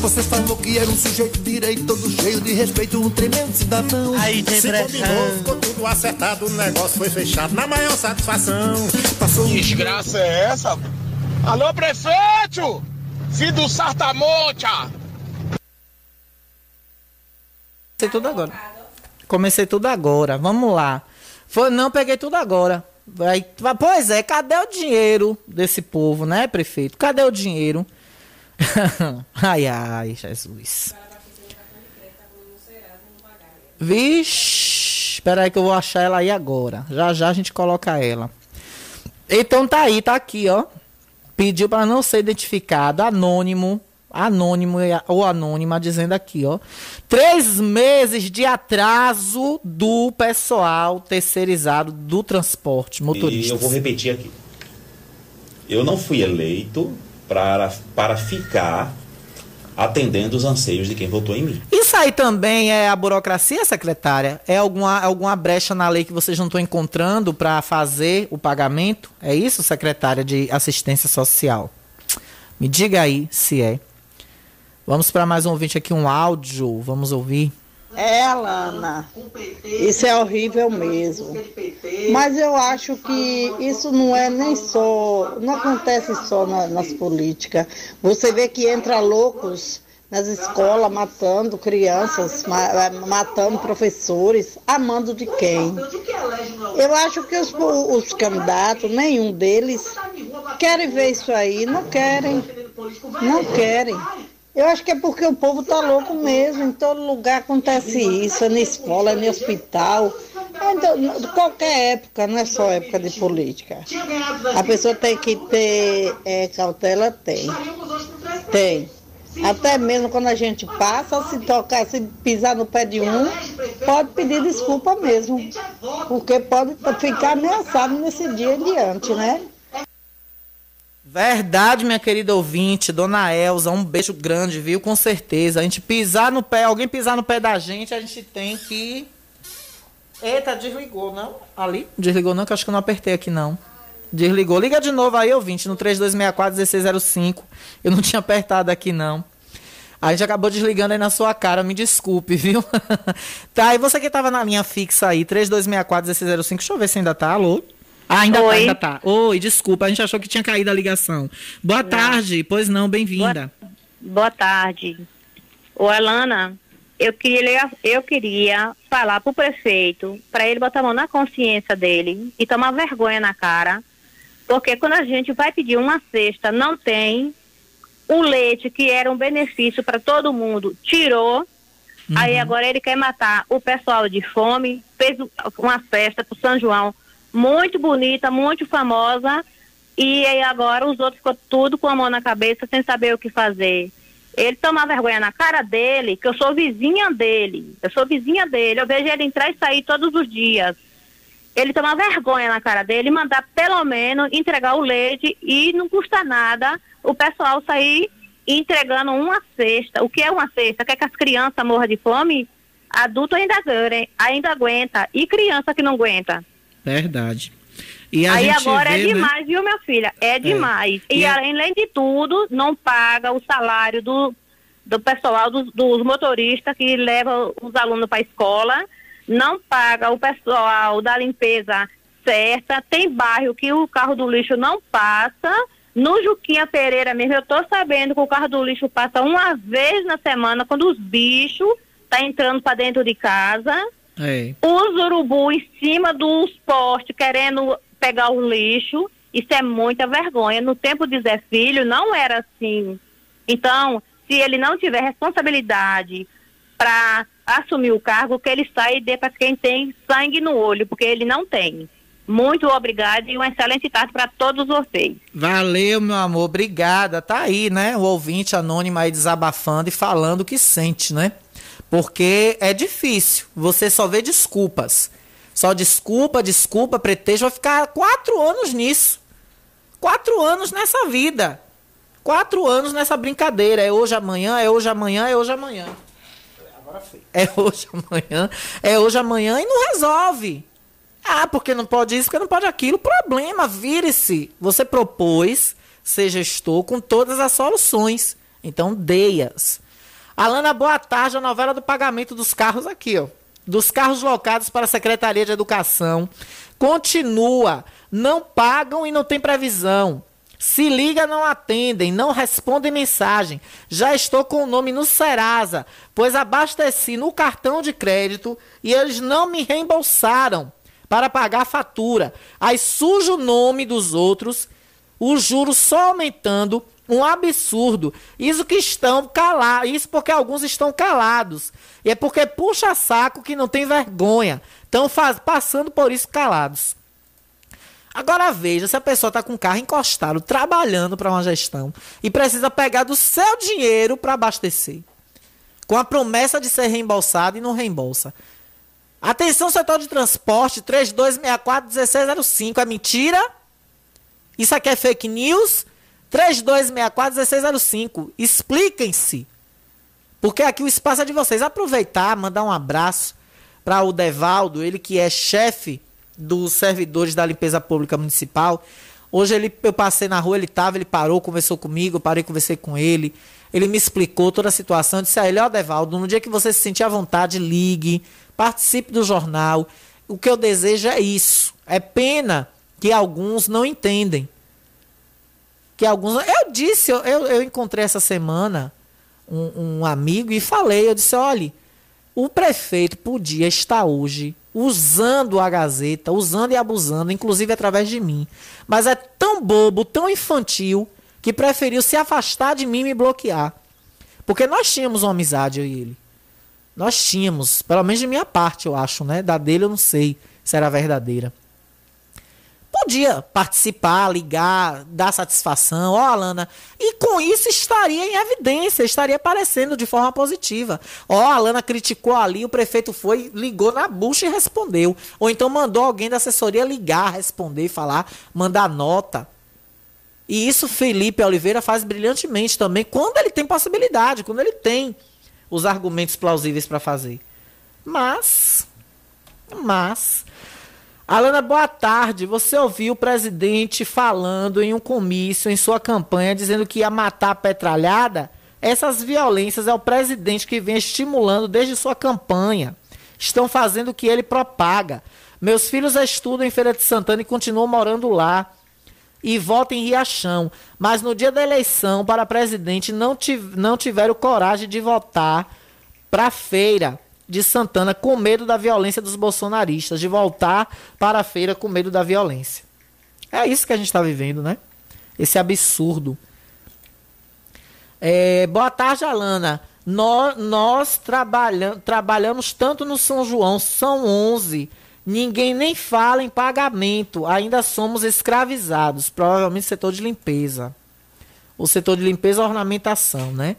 Você falou que era um sujeito direito, todo cheio de respeito, um tremendo cidadão. Aí tem Se combinou, ficou tudo acertado, o negócio foi fechado na maior satisfação. Passou que desgraça é essa? Alô, prefeito! Filho do Sartamonte! Comecei tudo agora. Comecei tudo agora. Vamos lá. Foi, não, peguei tudo agora. Pois é, cadê o dinheiro desse povo, né, prefeito? Cadê o dinheiro? [LAUGHS] ai, ai, Jesus. Vixe, espera aí que eu vou achar ela aí agora. Já já a gente coloca ela. Então tá aí, tá aqui, ó. Pediu para não ser identificado, anônimo anônimo ou anônima dizendo aqui, ó. Três meses de atraso do pessoal terceirizado do transporte motorista. E eu vou repetir aqui. Eu não fui eleito para, para ficar atendendo os anseios de quem votou em mim. Isso aí também é a burocracia, secretária? É alguma, alguma brecha na lei que vocês não estão encontrando para fazer o pagamento? É isso, secretária de assistência social? Me diga aí se é. Vamos para mais um ouvinte aqui, um áudio. Vamos ouvir. É, Alana, isso é horrível mesmo. Mas eu acho que isso não é nem só, não acontece só na, nas políticas. Você vê que entra loucos nas escolas matando crianças, matando professores, amando de quem? Eu acho que os, os candidatos, nenhum deles, querem ver isso aí, não querem. Não querem. Eu acho que é porque o povo tá louco mesmo. Em todo lugar acontece isso, é na escola, é no hospital. É então, qualquer época, não é só época de política. A pessoa tem que ter é, cautela, tem. Tem. Até mesmo quando a gente passa, se tocar, se pisar no pé de um, pode pedir desculpa mesmo. Porque pode ficar ameaçado nesse dia em diante, né? Verdade, minha querida ouvinte, dona Elza, um beijo grande, viu? Com certeza. A gente pisar no pé, alguém pisar no pé da gente, a gente tem que. Eita, desligou, não? Ali? Desligou, não, que eu acho que eu não apertei aqui, não. Desligou. Liga de novo aí, ouvinte, no 3264-1605. Eu não tinha apertado aqui, não. A gente acabou desligando aí na sua cara, me desculpe, viu? [LAUGHS] tá, e você que tava na linha fixa aí, 3264-1605, deixa eu ver se ainda tá. Alô? Ah, ainda tá, Oi. tá, ainda tá. Oi, desculpa, a gente achou que tinha caído a ligação. Boa não. tarde, pois não, bem-vinda. Boa, boa, tarde. Ô, Alana, eu queria, eu queria falar pro prefeito, para ele botar a mão na consciência dele e tomar vergonha na cara, porque quando a gente vai pedir uma cesta, não tem o leite que era um benefício para todo mundo, tirou. Uhum. Aí agora ele quer matar o pessoal de fome, fez uma festa pro São João muito bonita, muito famosa, e aí agora os outros ficou tudo com a mão na cabeça sem saber o que fazer. ele toma vergonha na cara dele, que eu sou vizinha dele. Eu sou vizinha dele, eu vejo ele entrar e sair todos os dias. Ele toma vergonha na cara dele mandar pelo menos entregar o leite e não custa nada o pessoal sair entregando uma cesta. O que é uma cesta? Quer que as crianças morram de fome? Adulto ainda, ainda aguenta. E criança que não aguenta? Verdade. E Aí agora vê, é né? demais, viu, minha filha? É demais. E, E a- além de tudo, não paga o salário do, do pessoal, dos, dos motoristas que levam os alunos para a escola, não paga o pessoal da limpeza certa. Tem bairro que o carro do lixo não passa. No Juquinha Pereira mesmo, eu tô sabendo que o carro do lixo passa uma vez na semana quando os bichos tá entrando para dentro de casa É. os urubu em cima dos postes querendo pegar o lixo. Isso é muita vergonha. No tempo de Zé Filho não era assim. Então, se ele não tiver responsabilidade para assumir o cargo, que ele saia e dê para quem tem sangue no olho, porque ele não tem. Muito obrigada e uma excelente tarde para todos vocês. Valeu, meu amor, obrigada. Tá aí, né? O ouvinte anônimo aí desabafando e falando o que sente, né? Porque é difícil. Você só vê desculpas. Só desculpa, desculpa, pretexto. Vai ficar quatro anos nisso. Quatro anos nessa vida. Quatro anos nessa brincadeira. É hoje, amanhã, é hoje, amanhã, é hoje, amanhã. É hoje, amanhã, é hoje, amanhã e não resolve. Ah, porque não pode isso, porque não pode aquilo. Problema, vire-se. Você propôs, seja estou, com todas as soluções. Então, deias. Alana, boa tarde. A novela do pagamento dos carros aqui, ó. Dos carros locados para a Secretaria de Educação. Continua. Não pagam e não tem previsão. Se liga, não atendem, não respondem mensagem. Já estou com o nome no Serasa, pois abasteci no cartão de crédito e eles não me reembolsaram para pagar a fatura. Aí suja o nome dos outros, os juros só aumentando, um absurdo. Isso que estão calados, isso porque alguns estão calados. E é porque puxa saco que não tem vergonha. Estão passando por isso calados. Agora veja, se a pessoa está com o carro encostado, trabalhando para uma gestão e precisa pegar do seu dinheiro para abastecer, com a promessa de ser reembolsado e não reembolsa. Atenção, setor de transporte 3264-1605. É mentira? Isso aqui é fake news? 3264-1605. Expliquem-se. Porque aqui o espaço é de vocês. Aproveitar, mandar um abraço para o Devaldo, ele que é chefe dos servidores da limpeza pública municipal. Hoje ele, eu passei na rua, ele estava, ele parou, conversou comigo, eu parei, conversei com ele. Ele me explicou toda a situação. Eu disse a ele, ó, Devaldo, no dia que você se sentir à vontade, ligue, participe do jornal. O que eu desejo é isso. É pena que alguns não entendem. Que alguns. Eu disse, eu, eu, encontrei essa semana um, um amigo e falei, eu disse, olhe, o prefeito podia estar hoje usando a Gazeta, usando e abusando, inclusive através de mim. Mas é tão bobo, tão infantil, que preferiu se afastar de mim e me bloquear. Porque nós tínhamos uma amizade, eu e ele. Nós tínhamos, pelo menos de minha parte, eu acho, né? Da dele eu não sei se era verdadeira. Podia participar, ligar, dar satisfação, ó, Alana. E com isso estaria em evidência, estaria aparecendo de forma positiva. Ó, a Alana criticou ali, o prefeito foi, ligou na bucha e respondeu. Ou então mandou alguém da assessoria ligar, responder, falar, mandar nota. E isso Felipe Oliveira faz brilhantemente também, quando ele tem possibilidade, quando ele tem os argumentos plausíveis para fazer. Mas, mas, Alana, boa tarde. Você ouviu o presidente falando em um comício em sua campanha dizendo que ia matar a petralhada? Essas violências é o presidente que vem estimulando desde sua campanha. Estão fazendo o que ele propaga. Meus filhos estudam em Feira de Santana e continuam morando lá. E votam em Riachão. Mas no dia da eleição para presidente não, tiv não tiveram coragem de votar para feira de Santana com medo da violência dos bolsonaristas, de voltar para a feira com medo da violência. É isso que a gente está vivendo, né? Esse absurdo. É, boa tarde, Alana. Nós, nós trabalha, trabalhamos tanto no São João, são 11. Ninguém nem fala em pagamento. Ainda somos escravizados. Provavelmente setor de limpeza. O setor de limpeza e ornamentação, né?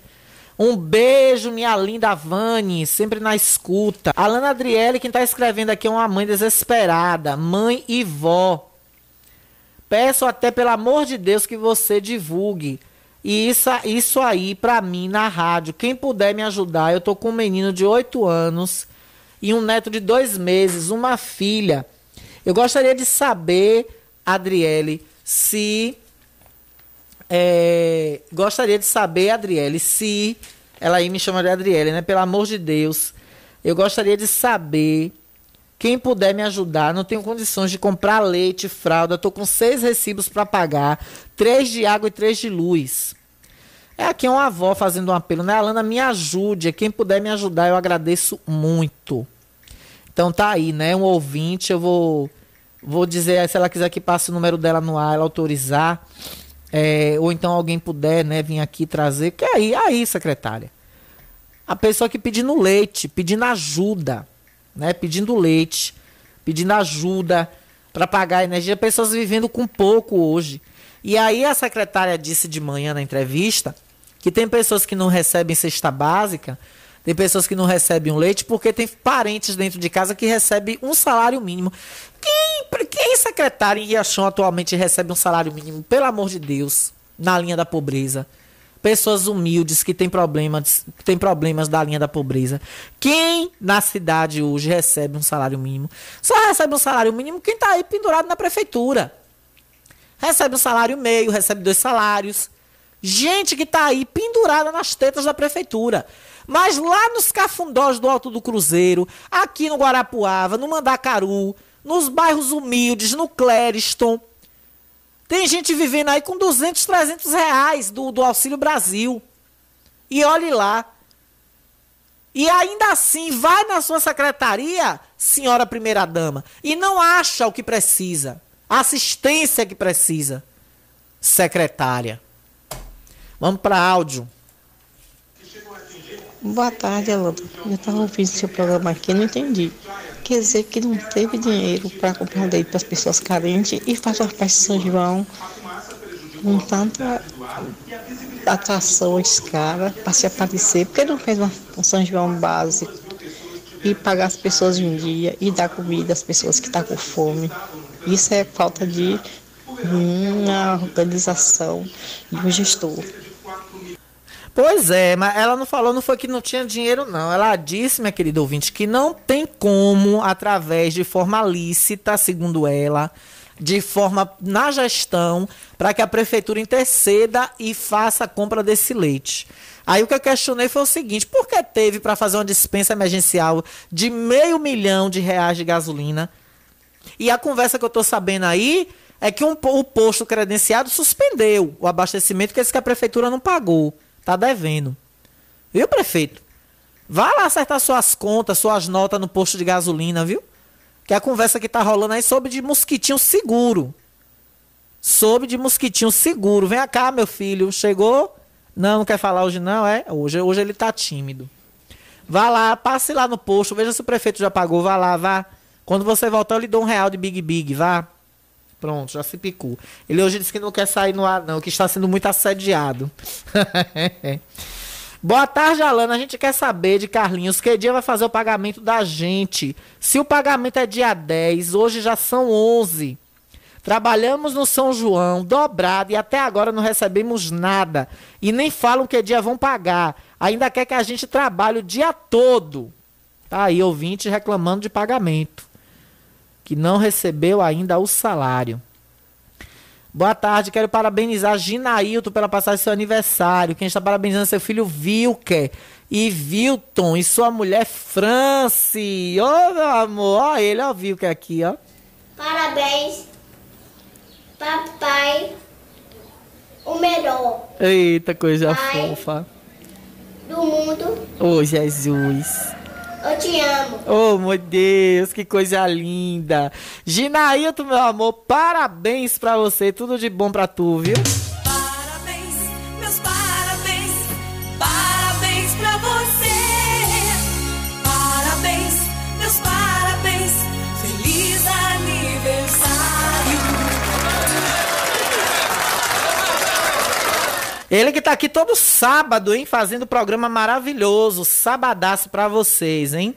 Um beijo, minha linda Vani, sempre na escuta. Alana Adriele, quem tá escrevendo aqui é uma mãe desesperada, mãe e vó. Peço até pelo amor de Deus que você divulgue. E isso, isso aí pra mim na rádio. Quem puder me ajudar, eu tô com um menino de 8 anos e um neto de dois meses, uma filha. Eu gostaria de saber, Adriele, se é, gostaria de saber, Adriele, se. Ela aí me chama de Adriele, né? Pelo amor de Deus. Eu gostaria de saber. Quem puder me ajudar, não tenho condições de comprar leite, fralda. Estou com seis recibos para pagar: três de água e três de luz. É aqui uma avó fazendo um apelo, né? Alana, me ajude. Quem puder me ajudar, eu agradeço muito. Então tá aí, né? Um ouvinte, eu vou, vou dizer, se ela quiser que passe o número dela no ar, ela autorizar é, ou então alguém puder né, vir aqui trazer, que aí, aí, secretária. A pessoa que pedindo leite, pedindo ajuda, né, pedindo leite, pedindo ajuda para pagar a energia, pessoas vivendo com pouco hoje. E aí a secretária disse de manhã na entrevista que tem pessoas que não recebem cesta básica, tem pessoas que não recebem um leite porque tem parentes dentro de casa que recebem um salário mínimo. Quem, quem secretário em Riachão atualmente recebe um salário mínimo, pelo amor de Deus, na linha da pobreza? Pessoas humildes que têm problemas, que têm problemas da linha da pobreza. Quem na cidade hoje recebe um salário mínimo? Só recebe um salário mínimo quem está aí pendurado na prefeitura. Recebe um salário meio, recebe dois salários. Gente que está aí pendurada nas tetas da prefeitura. Mas lá nos cafundós do Alto do Cruzeiro, aqui no Guarapuava, no Mandacaru, nos bairros humildes, no Clériston. Tem gente vivendo aí com 200, 300 reais do, do Auxílio Brasil. E olhe lá. E ainda assim vai na sua secretaria, senhora primeira-dama, e não acha o que precisa. A assistência que precisa. Secretária. Vamos para áudio. Boa tarde, Alana. Eu estava ouvindo seu programa aqui e não entendi. Quer dizer que não teve dinheiro para comprar leite para as pessoas carentes e faz uma festa de São João com tanta atração escara para se aparecer. Por que não fez uma, um São João básico e pagar as pessoas um dia e dar comida às pessoas que estão tá com fome? Isso é falta de uma organização de um gestor. Pois é, mas ela não falou, não foi que não tinha dinheiro, não. Ela disse, minha querida ouvinte, que não tem como, através de forma lícita, segundo ela, de forma na gestão, para que a prefeitura interceda e faça a compra desse leite. Aí o que eu questionei foi o seguinte: por que teve para fazer uma dispensa emergencial de meio milhão de reais de gasolina? E a conversa que eu estou sabendo aí é que um, o posto credenciado suspendeu o abastecimento, que esse que a prefeitura não pagou. Tá devendo. Viu, prefeito? Vá lá acertar suas contas, suas notas no posto de gasolina, viu? Que a conversa que tá rolando aí sobre de mosquitinho seguro. Sobre de mosquitinho seguro. Vem cá, meu filho. Chegou? Não, não quer falar hoje não, é? Hoje, hoje ele tá tímido. Vá lá, passe lá no posto, veja se o prefeito já pagou, vá lá, vá. Quando você voltar, eu lhe dou um real de Big Big, vá. Pronto, já se picou. Ele hoje disse que não quer sair no ar, não, que está sendo muito assediado. [LAUGHS] Boa tarde, Alana. A gente quer saber de Carlinhos que dia vai fazer o pagamento da gente. Se o pagamento é dia 10, hoje já são 11. Trabalhamos no São João, dobrado, e até agora não recebemos nada. E nem falam que dia vão pagar. Ainda quer que a gente trabalhe o dia todo. Tá aí, ouvinte reclamando de pagamento que não recebeu ainda o salário. Boa tarde, quero parabenizar Ginailton pela passagem do seu aniversário. Quem está parabenizando é seu filho Vilker e Vilton e sua mulher Franci. Ô, oh, meu amor, ó ele, ó o Vilker aqui, ó. Parabéns, papai, o melhor. Eita, coisa Pai fofa. Do mundo. Ô, oh, Jesus. Eu te amo. Oh, meu Deus, que coisa linda. Ginailton, meu amor, parabéns pra você. Tudo de bom pra tu, viu? Ele que tá aqui todo sábado, hein? Fazendo programa maravilhoso. Sabadaço pra vocês, hein?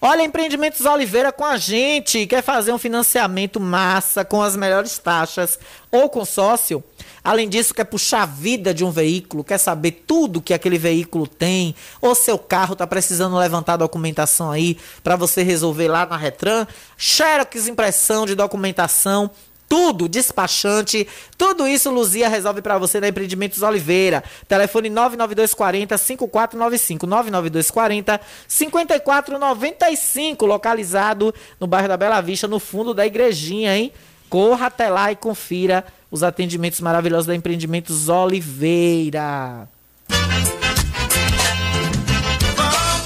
Olha, Empreendimentos Oliveira com a gente. Quer fazer um financiamento massa com as melhores taxas ou com sócio? Além disso, quer puxar a vida de um veículo, quer saber tudo que aquele veículo tem, ou seu carro está precisando levantar documentação aí para você resolver lá na Retran, xerox impressão de documentação, tudo, despachante, tudo isso Luzia resolve para você na Empreendimentos Oliveira. Telefone 99240 5495, 99240 5495, localizado no bairro da Bela Vista, no fundo da igrejinha, hein? Corra até lá e confira os atendimentos maravilhosos da Empreendimentos Oliveira.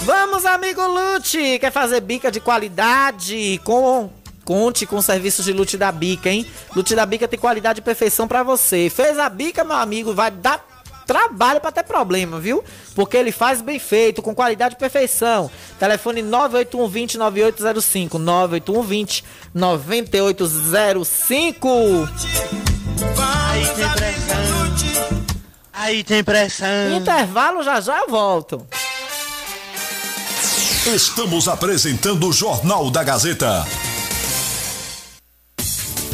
Vamos, amigo Lute! Quer fazer bica de qualidade com Conte com serviços de Lute da Bica, hein? Lute da Bica tem qualidade e perfeição para você. Fez a bica, meu amigo, vai dar trabalho para ter problema, viu? Porque ele faz bem feito, com qualidade e perfeição. Telefone 98120 9805 98120 9805. Aí tem pressão. Aí tem pressão. Intervalo já já eu volto. Estamos apresentando o Jornal da Gazeta.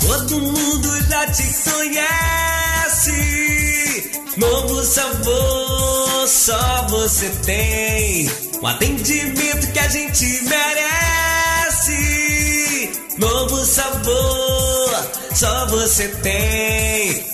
Todo mundo já te conhece. Novo sabor, só você tem. O atendimento que a gente merece. Novo sabor, só você tem.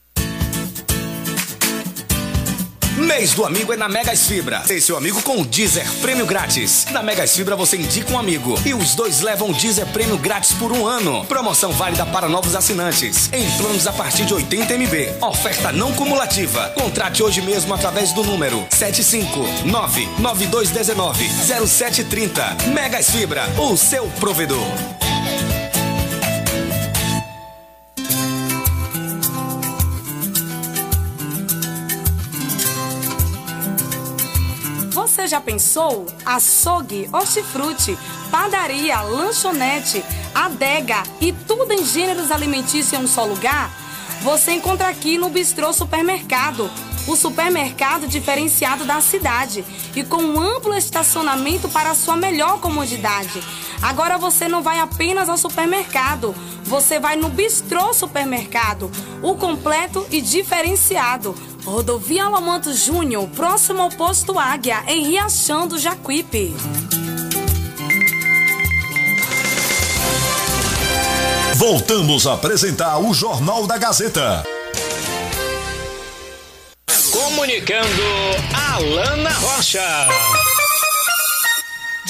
Mês do amigo é na Megas Fibra. Tem seu amigo com o Deezer Prêmio Grátis. Na Megas Fibra você indica um amigo e os dois levam Deezer Prêmio Grátis por um ano. Promoção válida para novos assinantes. Em planos a partir de 80 MB. Oferta não cumulativa. Contrate hoje mesmo através do número 75992190730. Megas Fibra, o seu provedor. Já pensou? Açougue, hortifruti, padaria, lanchonete, adega e tudo em gêneros alimentícios em um só lugar? Você encontra aqui no Bistrô Supermercado, o supermercado diferenciado da cidade e com um amplo estacionamento para sua melhor comodidade. Agora você não vai apenas ao supermercado, você vai no Bistrô Supermercado, o completo e diferenciado. Rodovia Alamanto Júnior, próximo ao posto Águia, em Riachão do Jacuípe. Voltamos a apresentar o Jornal da Gazeta. Comunicando Alana Rocha.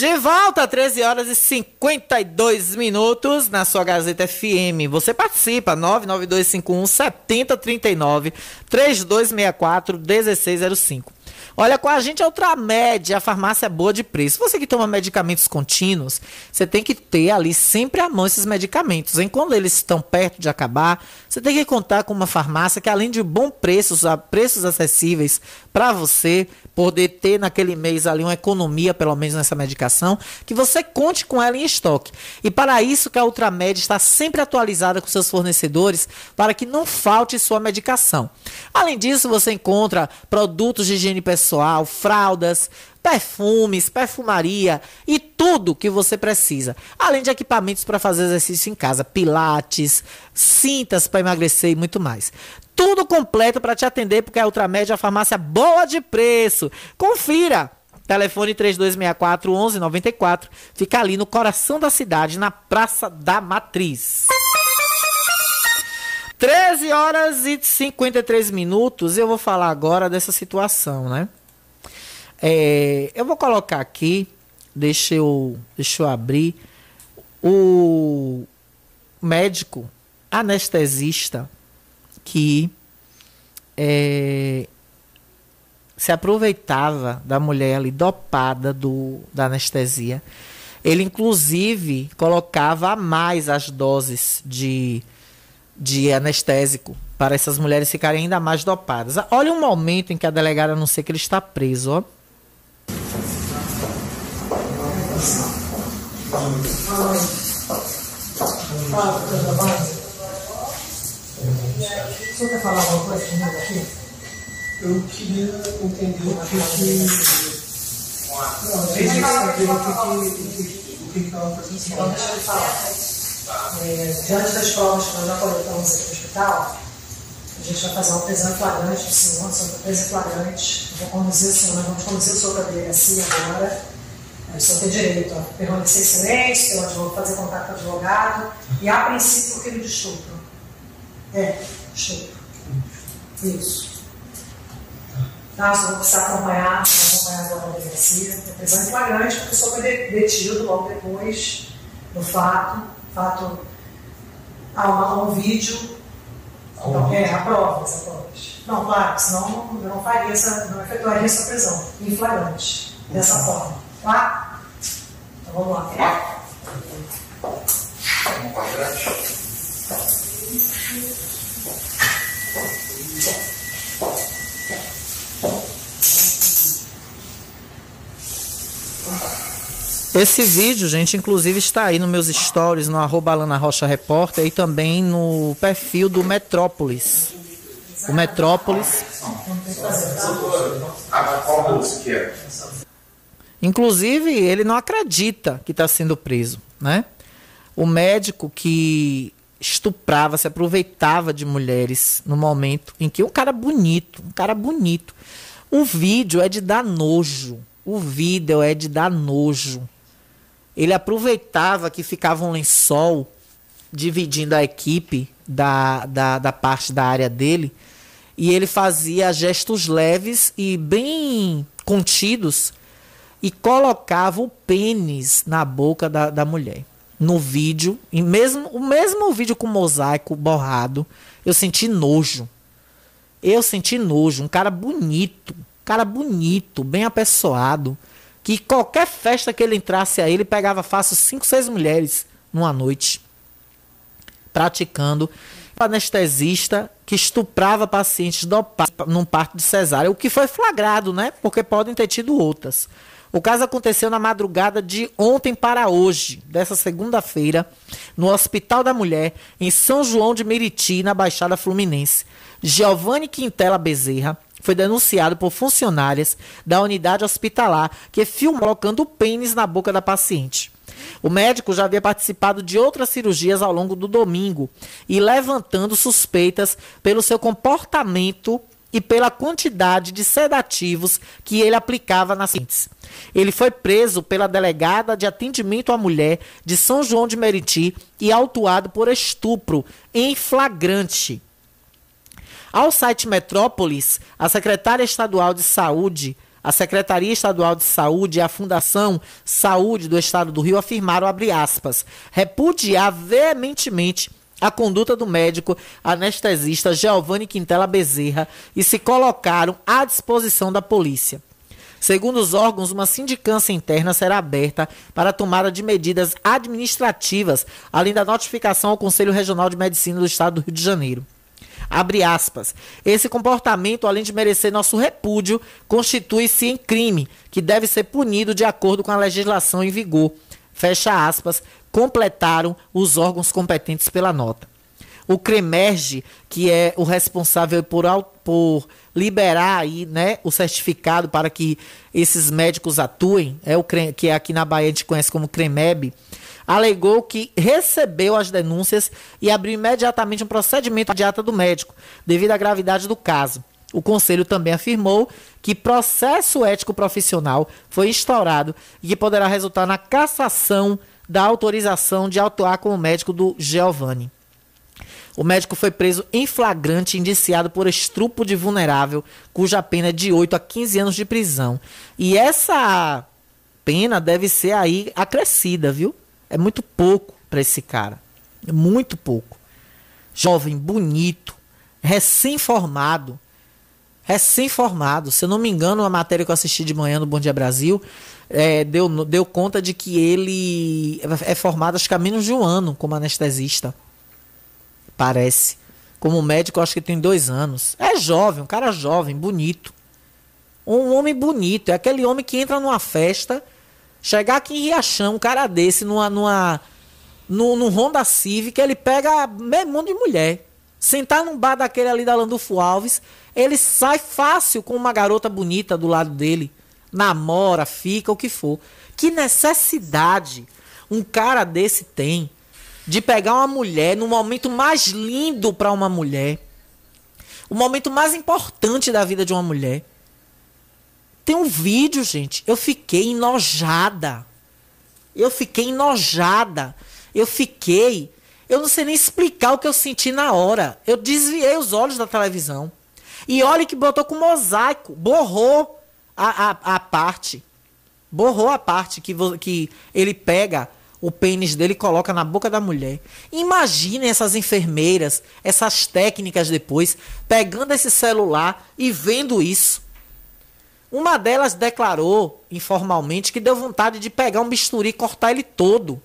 De volta, 13 horas e 52 minutos na sua Gazeta FM. Você participa, 99251 7039 3264 1605. Olha, com a gente é Ultramed, a farmácia é boa de preço. Você que toma medicamentos contínuos, você tem que ter ali sempre à mão esses medicamentos. Hein? Quando eles estão perto de acabar, você tem que contar com uma farmácia que, além de bom preço, a preços acessíveis para você, poder ter naquele mês ali uma economia, pelo menos nessa medicação, que você conte com ela em estoque. E para isso que a Ultramed está sempre atualizada com seus fornecedores para que não falte sua medicação. Além disso, você encontra produtos de higiene pessoal, fraldas, perfumes, perfumaria e tudo que você precisa. Além de equipamentos para fazer exercício em casa, pilates, cintas para emagrecer e muito mais. Tudo completo para te atender, porque a Ultramed é a farmácia boa de preço. Confira! Telefone 3264 1194. Fica ali no coração da cidade, na Praça da Matriz. 13 horas e 53 minutos. Eu vou falar agora dessa situação, né? É, eu vou colocar aqui, deixa eu, deixa eu abrir, o médico anestesista que é, se aproveitava da mulher ali dopada do, da anestesia. Ele, inclusive, colocava a mais as doses de, de anestésico para essas mulheres ficarem ainda mais dopadas. Olha um momento em que a delegada anuncia que ele está preso, ó. O senhor quer falar alguma coisa comigo aqui? Eu queria entender o que que. Não, eu queria saber o que que. O que. Então, deixa eu falar. É, diante das provas que nós já coletamos aqui no hospital, a gente vai fazer prisão em flagrante do senhor, sobre presa em flagrante. Vou conduzir o senhor, nós vamos conduzir o senhor para a delegacia agora. O senhor tem direito a permanecer em silêncio, pelo advogado, fazer contato com o advogado, e a princípio por crime de estupro. É, estupro. Isso. Tá, o senhor precisa acompanhar, acompanhar agora a delegacia. É prisão em flagrante, porque o senhor foi detido logo depois do fato. fato há um, um vídeo. Então, é, a prova, provas. Não, claro, senão eu não faria essa, não efetuaria essa prisão em flagrante, dessa forma. Tá? Então vamos lá. Um quadrante. Esse vídeo, gente, inclusive está aí nos meus stories, no arroba Alana Rocha Repórter e também no perfil do Metrópolis. O Metrópolis. Inclusive, ele não acredita que está sendo preso, né? O médico que estuprava, se aproveitava de mulheres no momento em que um cara bonito, um cara bonito. O vídeo é de dar nojo. O vídeo é de dar nojo. Ele aproveitava que ficava um lençol dividindo a equipe da, da, da parte da área dele e ele fazia gestos leves e bem contidos e colocava o pênis na boca da, da mulher. No vídeo, e mesmo, o mesmo vídeo com mosaico borrado, eu senti nojo. Eu senti nojo. Um cara bonito, um cara bonito, bem apessoado que qualquer festa que ele entrasse aí, ele pegava fácil cinco, seis mulheres numa noite, praticando anestesista que estuprava pacientes dopados num parto de cesárea, o que foi flagrado, né? Porque podem ter tido outras. O caso aconteceu na madrugada de ontem para hoje, dessa segunda-feira, no Hospital da Mulher, em São João de Meriti, na Baixada Fluminense. Giovanni Quintela Bezerra foi denunciado por funcionárias da unidade hospitalar que filmou colocando pênis na boca da paciente. O médico já havia participado de outras cirurgias ao longo do domingo e levantando suspeitas pelo seu comportamento e pela quantidade de sedativos que ele aplicava nas pacientes. Ele foi preso pela delegada de atendimento à mulher de São João de Meriti e autuado por estupro em flagrante. Ao site Metrópolis, a secretária estadual de saúde, a Secretaria Estadual de Saúde e a Fundação Saúde do Estado do Rio afirmaram, aspas, repudiar veementemente a conduta do médico anestesista Giovanni Quintela Bezerra e se colocaram à disposição da polícia. Segundo os órgãos, uma sindicância interna será aberta para a tomada de medidas administrativas, além da notificação ao Conselho Regional de Medicina do Estado do Rio de Janeiro. Abre aspas. Esse comportamento, além de merecer nosso repúdio, constitui-se em crime, que deve ser punido de acordo com a legislação em vigor. Fecha aspas. Completaram os órgãos competentes pela nota. o CREMERGE, que é o responsável por, por liberar aí, né, o certificado para que esses médicos atuem, é o que aqui na Bahia a gente conhece como CREMEB, alegou que recebeu as denúncias e abriu imediatamente um procedimento de ata do médico, devido à gravidade do caso. O conselho também afirmou que processo ético profissional foi instaurado e que poderá resultar na cassação da autorização de atuar como médico do Giovanni. O médico foi preso em flagrante, indiciado por estupro de vulnerável, cuja pena é de 8 a 15 anos de prisão. E essa pena deve ser aí acrescida, viu? É muito pouco para esse cara. É muito pouco. Jovem, bonito, recém-formado. Recém-formado. Se eu não me engano, a matéria que eu assisti de manhã no Bom Dia Brasil é, deu, deu conta de que ele é formado acho que há menos de um ano como anestesista. Parece. Como médico, acho que tem dois anos. É jovem, um cara jovem, bonito. Um homem bonito. É aquele homem que entra numa festa, chegar aqui em Riachão, um cara desse, numa. numa no, no Honda Civic, ele pega meio mundo de mulher. Sentar num bar daquele ali da Landulfo Alves, ele sai fácil com uma garota bonita do lado dele. Namora, fica, o que for. Que necessidade um cara desse tem de pegar uma mulher no momento mais lindo para uma mulher, o momento mais importante da vida de uma mulher. Tem um vídeo, gente. Eu fiquei enojada. Eu fiquei enojada. Eu fiquei. Eu não sei nem explicar o que eu senti na hora. Eu desviei os olhos da televisão. E olha que botou com mosaico. Borrou a, a, a parte. Borrou a parte que, que ele pega o pênis dele e coloca na boca da mulher. Imaginem essas enfermeiras, essas técnicas depois, pegando esse celular e vendo isso. Uma delas declarou informalmente que deu vontade de pegar um bisturi e cortar ele todo.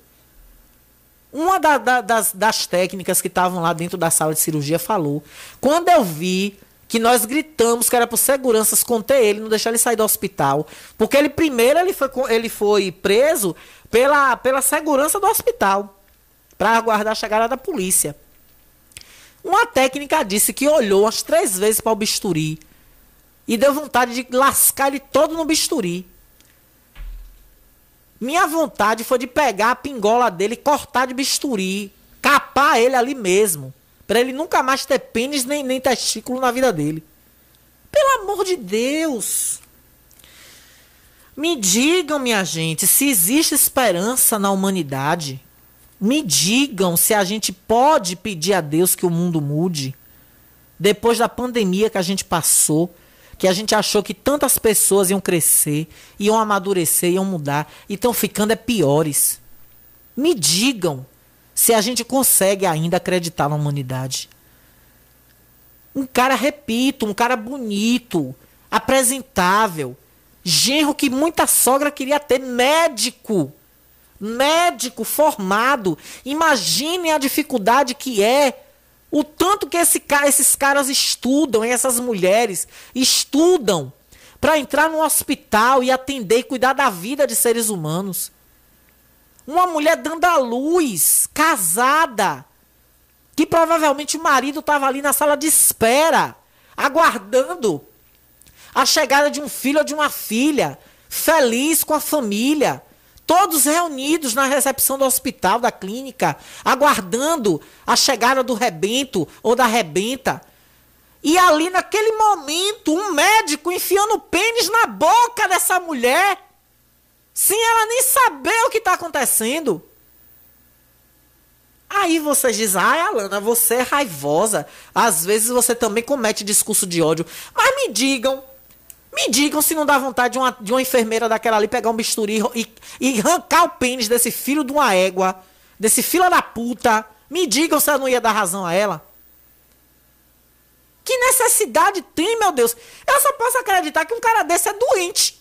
Uma da- da- das, das técnicas que estavam lá dentro da sala de cirurgia falou. Quando eu vi que nós gritamos que era por seguranças conter ele, não deixar ele sair do hospital. Porque ele primeiro ele foi, ele foi preso pela, pela segurança do hospital. Para aguardar a chegada da polícia. Uma técnica disse que olhou umas três vezes para o bisturi. E deu vontade de lascar ele todo no bisturi. Minha vontade foi de pegar a pingola dele cortar de bisturi. Capar ele ali mesmo. Pra ele nunca mais ter pênis nem, nem testículo na vida dele. Pelo amor de Deus. Me digam, minha gente, se existe esperança na humanidade. Me digam se a gente pode pedir a Deus que o mundo mude. Depois da pandemia que a gente passou, que a gente achou que tantas pessoas iam crescer, iam amadurecer, iam mudar, e estão ficando é piores. Me digam se a gente consegue ainda acreditar na humanidade. Um cara, repito, um cara bonito, apresentável, genro que muita sogra queria ter, médico, médico formado. Imaginem a dificuldade que é o tanto que esse esses caras estudam, essas mulheres estudam para entrar no hospital e atender e cuidar da vida de seres humanos. Uma mulher dando à luz, casada, que provavelmente o marido estava ali na sala de espera, aguardando a chegada de um filho ou de uma filha, feliz com a família, todos reunidos na recepção do hospital, da clínica, aguardando a chegada do rebento ou da rebenta. E ali naquele momento, um médico enfiando o pênis na boca dessa mulher, sem ela nem saber o que está acontecendo. Aí vocês dizem, ai Alana, você é raivosa. Às vezes você também comete discurso de ódio. Mas me digam, me digam se não dá vontade de uma, de uma enfermeira daquela ali pegar um bisturi e, e arrancar o pênis desse filho de uma égua, desse filho da puta. Me digam se eu não ia dar razão a ela. Que necessidade tem, meu Deus? Eu só posso acreditar que um cara desse é doente.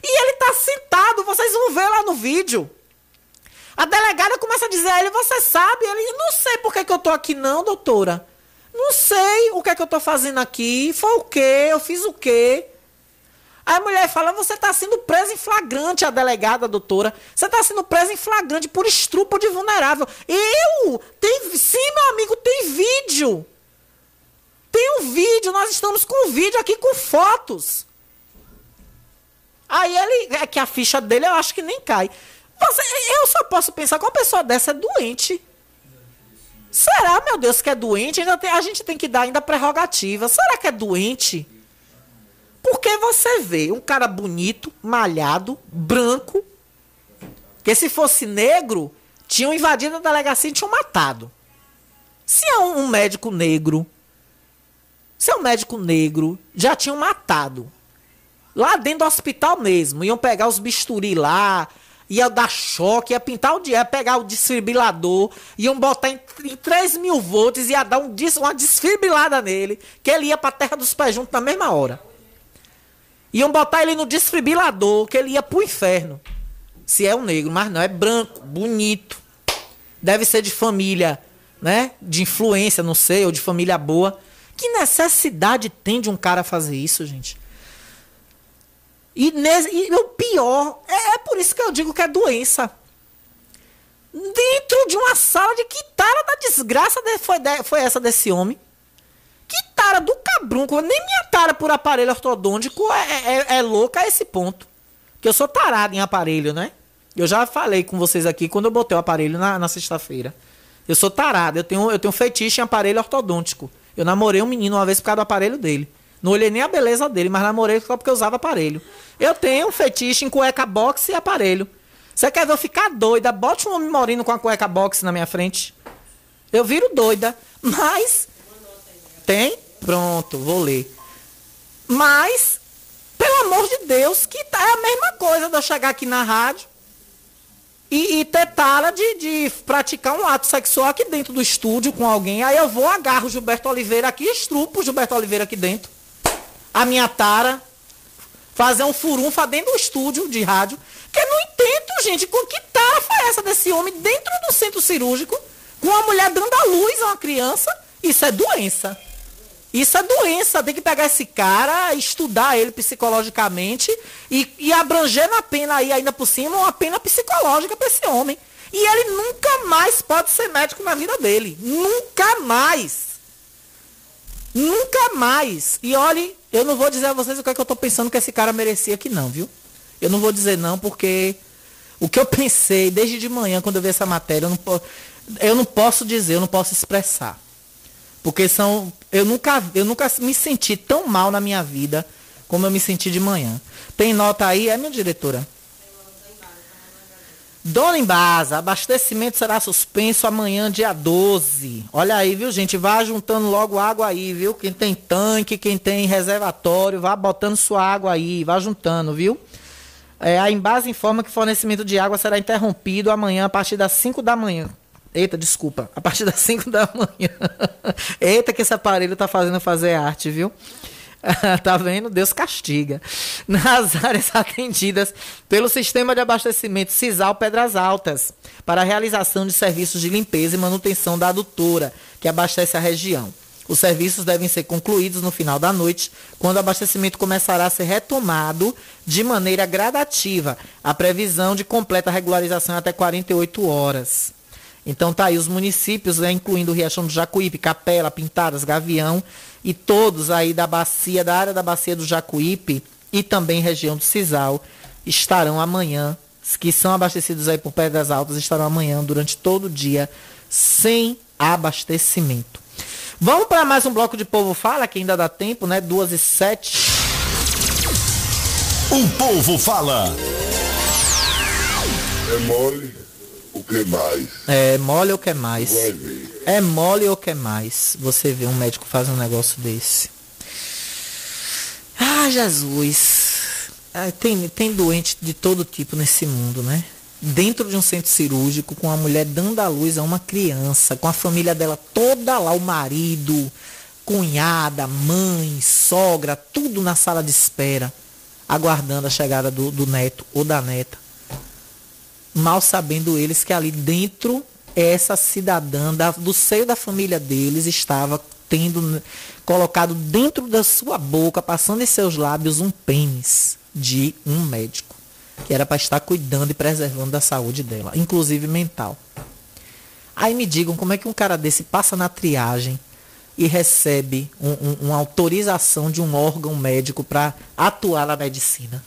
E ele tá sentado, vocês vão ver lá no vídeo. A delegada começa a dizer a ele, você sabe? Ele, não sei por que, que eu tô aqui não, doutora. Não sei o que é que eu tô fazendo aqui. Foi o quê? Eu fiz o quê? Aí a mulher fala: você está sendo presa em flagrante, a delegada, a doutora. Você está sendo presa em flagrante por estupro de vulnerável. Eu? Tem, sim, meu amigo, tem vídeo. Tem um vídeo, nós estamos com vídeo aqui com fotos. Aí ele, é que a ficha dele eu acho que nem cai. Você, eu só posso pensar que uma pessoa dessa é doente. Será, meu Deus, que é doente? A gente tem que dar ainda prerrogativa. Será que é doente? Porque você vê um cara bonito, malhado, branco, que se fosse negro, tinham invadido a delegacia e tinham matado. Se é um, um médico negro, se é um médico negro, já tinham matado. Lá dentro do hospital mesmo. Iam pegar os bisturi lá, ia dar choque, ia pintar o dia, ia pegar o desfibrilador, iam botar em, em 3 mil volts, ia dar um, uma desfibrilada nele, que ele ia pra terra dos pés juntos na mesma hora. Iam botar ele no desfibrilador, que ele ia pro inferno. Se é um negro, mas não, é branco, bonito. Deve ser de família, né? De influência, não sei, ou de família boa. Que necessidade tem de um cara fazer isso, gente? E, nesse, e o pior, é, é, por isso que eu digo que é doença. Dentro de uma sala de que tara da desgraça de, foi, de, foi essa desse homem? Que tara do cabrunco, nem minha tara por aparelho ortodôntico é, é, é louca a esse ponto. Que eu sou tarado em aparelho, né? Eu já falei com vocês aqui quando eu botei o aparelho na, na sexta-feira. Eu sou tarado, eu tenho, eu tenho fetiche em aparelho ortodôntico. Eu namorei um menino uma vez por causa do aparelho dele. Não olhei nem a beleza dele, mas namorei só porque eu usava aparelho. Eu tenho um fetiche em cueca box e aparelho. Você quer ver eu ficar doida? Bote um homem moreno com a cueca box na minha frente. Eu viro doida. Mas. Tem? Pronto, vou ler. Mas, pelo amor de Deus, que tá, é a mesma coisa de eu chegar aqui na rádio e, e ter tara de, de praticar um ato sexual aqui dentro do estúdio com alguém. Aí eu vou, agarro o Gilberto Oliveira aqui, estrupo o Gilberto Oliveira aqui dentro. A minha tara. Fazer um furunfa dentro do estúdio de rádio. Que eu não entendo, gente, com que tara foi essa desse homem dentro do centro cirúrgico, com uma mulher dando a luz a uma criança. Isso é doença. Isso é doença. Tem que pegar esse cara, estudar ele psicologicamente e, e abranger na pena aí, ainda por cima, uma pena psicológica para esse homem. E ele nunca mais pode ser médico na vida dele. Nunca mais. Nunca mais. E olhe, eu não vou dizer a vocês o que, é que eu estou pensando que esse cara merecia aqui, não, viu? Eu não vou dizer não, porque o que eu pensei desde de manhã, quando eu vi essa matéria, eu não, eu não posso dizer, eu não posso expressar. Porque são. Eu nunca, eu nunca me senti tão mal na minha vida como eu me senti de manhã. Tem nota aí? É, minha diretora? Dona Embasa, abastecimento será suspenso amanhã, dia 12. Olha aí, viu, gente? Vá juntando logo água aí, viu? Quem tem tanque, quem tem reservatório, vá botando sua água aí, vá juntando, viu? É, a Embasa informa que o fornecimento de água será interrompido amanhã a partir das 5 da manhã. Eita, desculpa. A partir das [LAUGHS] 5 da manhã. Eita, que esse aparelho tá fazendo fazer arte, viu? [LAUGHS] tá vendo? Deus castiga. Nas [LAUGHS] áreas atendidas pelo sistema de abastecimento Cisal Pedras Altas, para a realização de serviços de limpeza e manutenção da adutora, que abastece a região. Os serviços devem ser concluídos no final da noite, quando o abastecimento começará a ser retomado de maneira gradativa. A previsão de completa regularização é até 48 horas. Então tá aí os municípios, né, incluindo o Riachão do Jacuípe, Capela, Pintadas, Gavião, e todos aí da bacia, da área da bacia do Jacuípe e também região do Cisal estarão amanhã, que são abastecidos aí por Pedras Altas, estarão amanhã durante todo o dia sem abastecimento. Vamos para mais um bloco de Povo Fala, que ainda dá tempo, né? Duas e sete. O Povo Fala. É mole o que mais? É mole ou que mais? Vai ver. É mole ou quer mais? Você vê um médico fazer um negócio desse. Ah, Jesus. Ah, tem, tem doente de todo tipo nesse mundo, né? Dentro de um centro cirúrgico, com a mulher dando à luz a uma criança, com a família dela toda lá, o marido, cunhada, mãe, sogra, tudo na sala de espera, aguardando a chegada do, do neto ou da neta. Mal sabendo eles que ali dentro essa cidadã da, do seio da família deles estava tendo colocado dentro da sua boca, passando em seus lábios, um pênis de um médico. Que era para estar cuidando e preservando da saúde dela, inclusive mental. Aí me digam como é que um cara desse passa na triagem e recebe um- um- uma autorização de um órgão médico para atuar na medicina.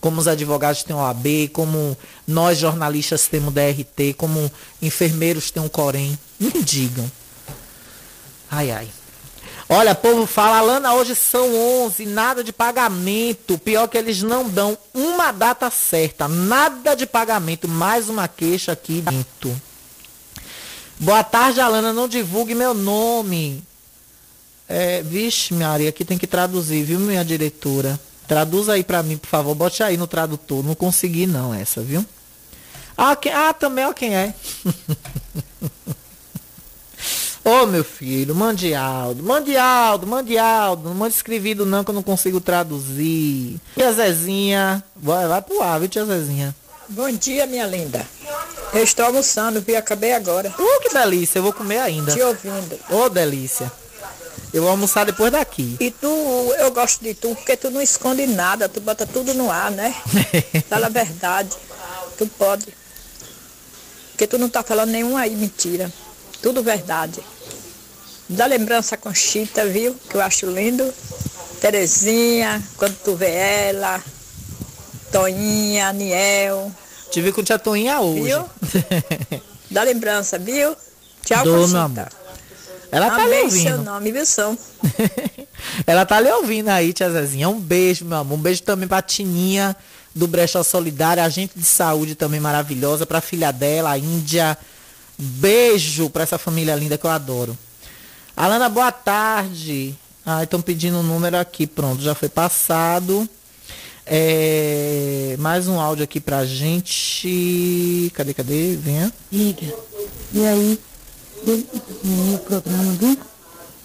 Como os advogados têm OAB, como nós jornalistas temos DRT, como enfermeiros têm um Corém. Me digam. Ai, ai. Olha, povo fala, Alana, hoje são 11, nada de pagamento. Pior que eles não dão uma data certa, nada de pagamento. Mais uma queixa aqui dentro. Boa tarde, Alana, não divulgue meu nome. É, vixe, Maria, aqui tem que traduzir, viu, minha diretora? Traduza aí pra mim, por favor. Bote aí no tradutor. Não consegui não essa, viu? Ah, quem, ah também, ó quem é. [LAUGHS] Ô, meu filho, mande Aldo, mande Aldo, mande Aldo. Não mande escrevido não que eu não consigo traduzir. Tia Zezinha, vai, vai pro ar, viu, tia Zezinha? Bom dia, minha linda. Eu estou almoçando, vi, acabei agora. Uh, que delícia, eu vou comer ainda. Te ouvindo. Ô, delícia. Eu vou almoçar depois daqui. E tu, eu gosto de tu, porque tu não esconde nada, tu bota tudo no ar, né? [LAUGHS] Fala a verdade. Tu pode. Porque tu não tá falando nenhuma aí mentira. Tudo verdade. Dá lembrança com Chita, viu? Que eu acho lindo. Terezinha, quando tu vê ela. Toinha, Aniel. Tive com tia Toinha hoje. Viu? [LAUGHS] Dá lembrança, viu? Tchau, Dou, Conchita. Ela tá Amei lhe seu ouvindo. nome, viu, São? [LAUGHS] Ela tá lhe ouvindo aí, tia Zezinha. Um beijo, meu amor. Um beijo também pra Tininha do Brechó Solidário, agente de saúde também maravilhosa, pra filha dela, a Índia. Beijo pra essa família linda que eu adoro. Alana, boa tarde. Ah, estão pedindo o número aqui. Pronto, já foi passado. É, mais um áudio aqui pra gente. Cadê, cadê? Venha. Liga. E aí, no programa, viu?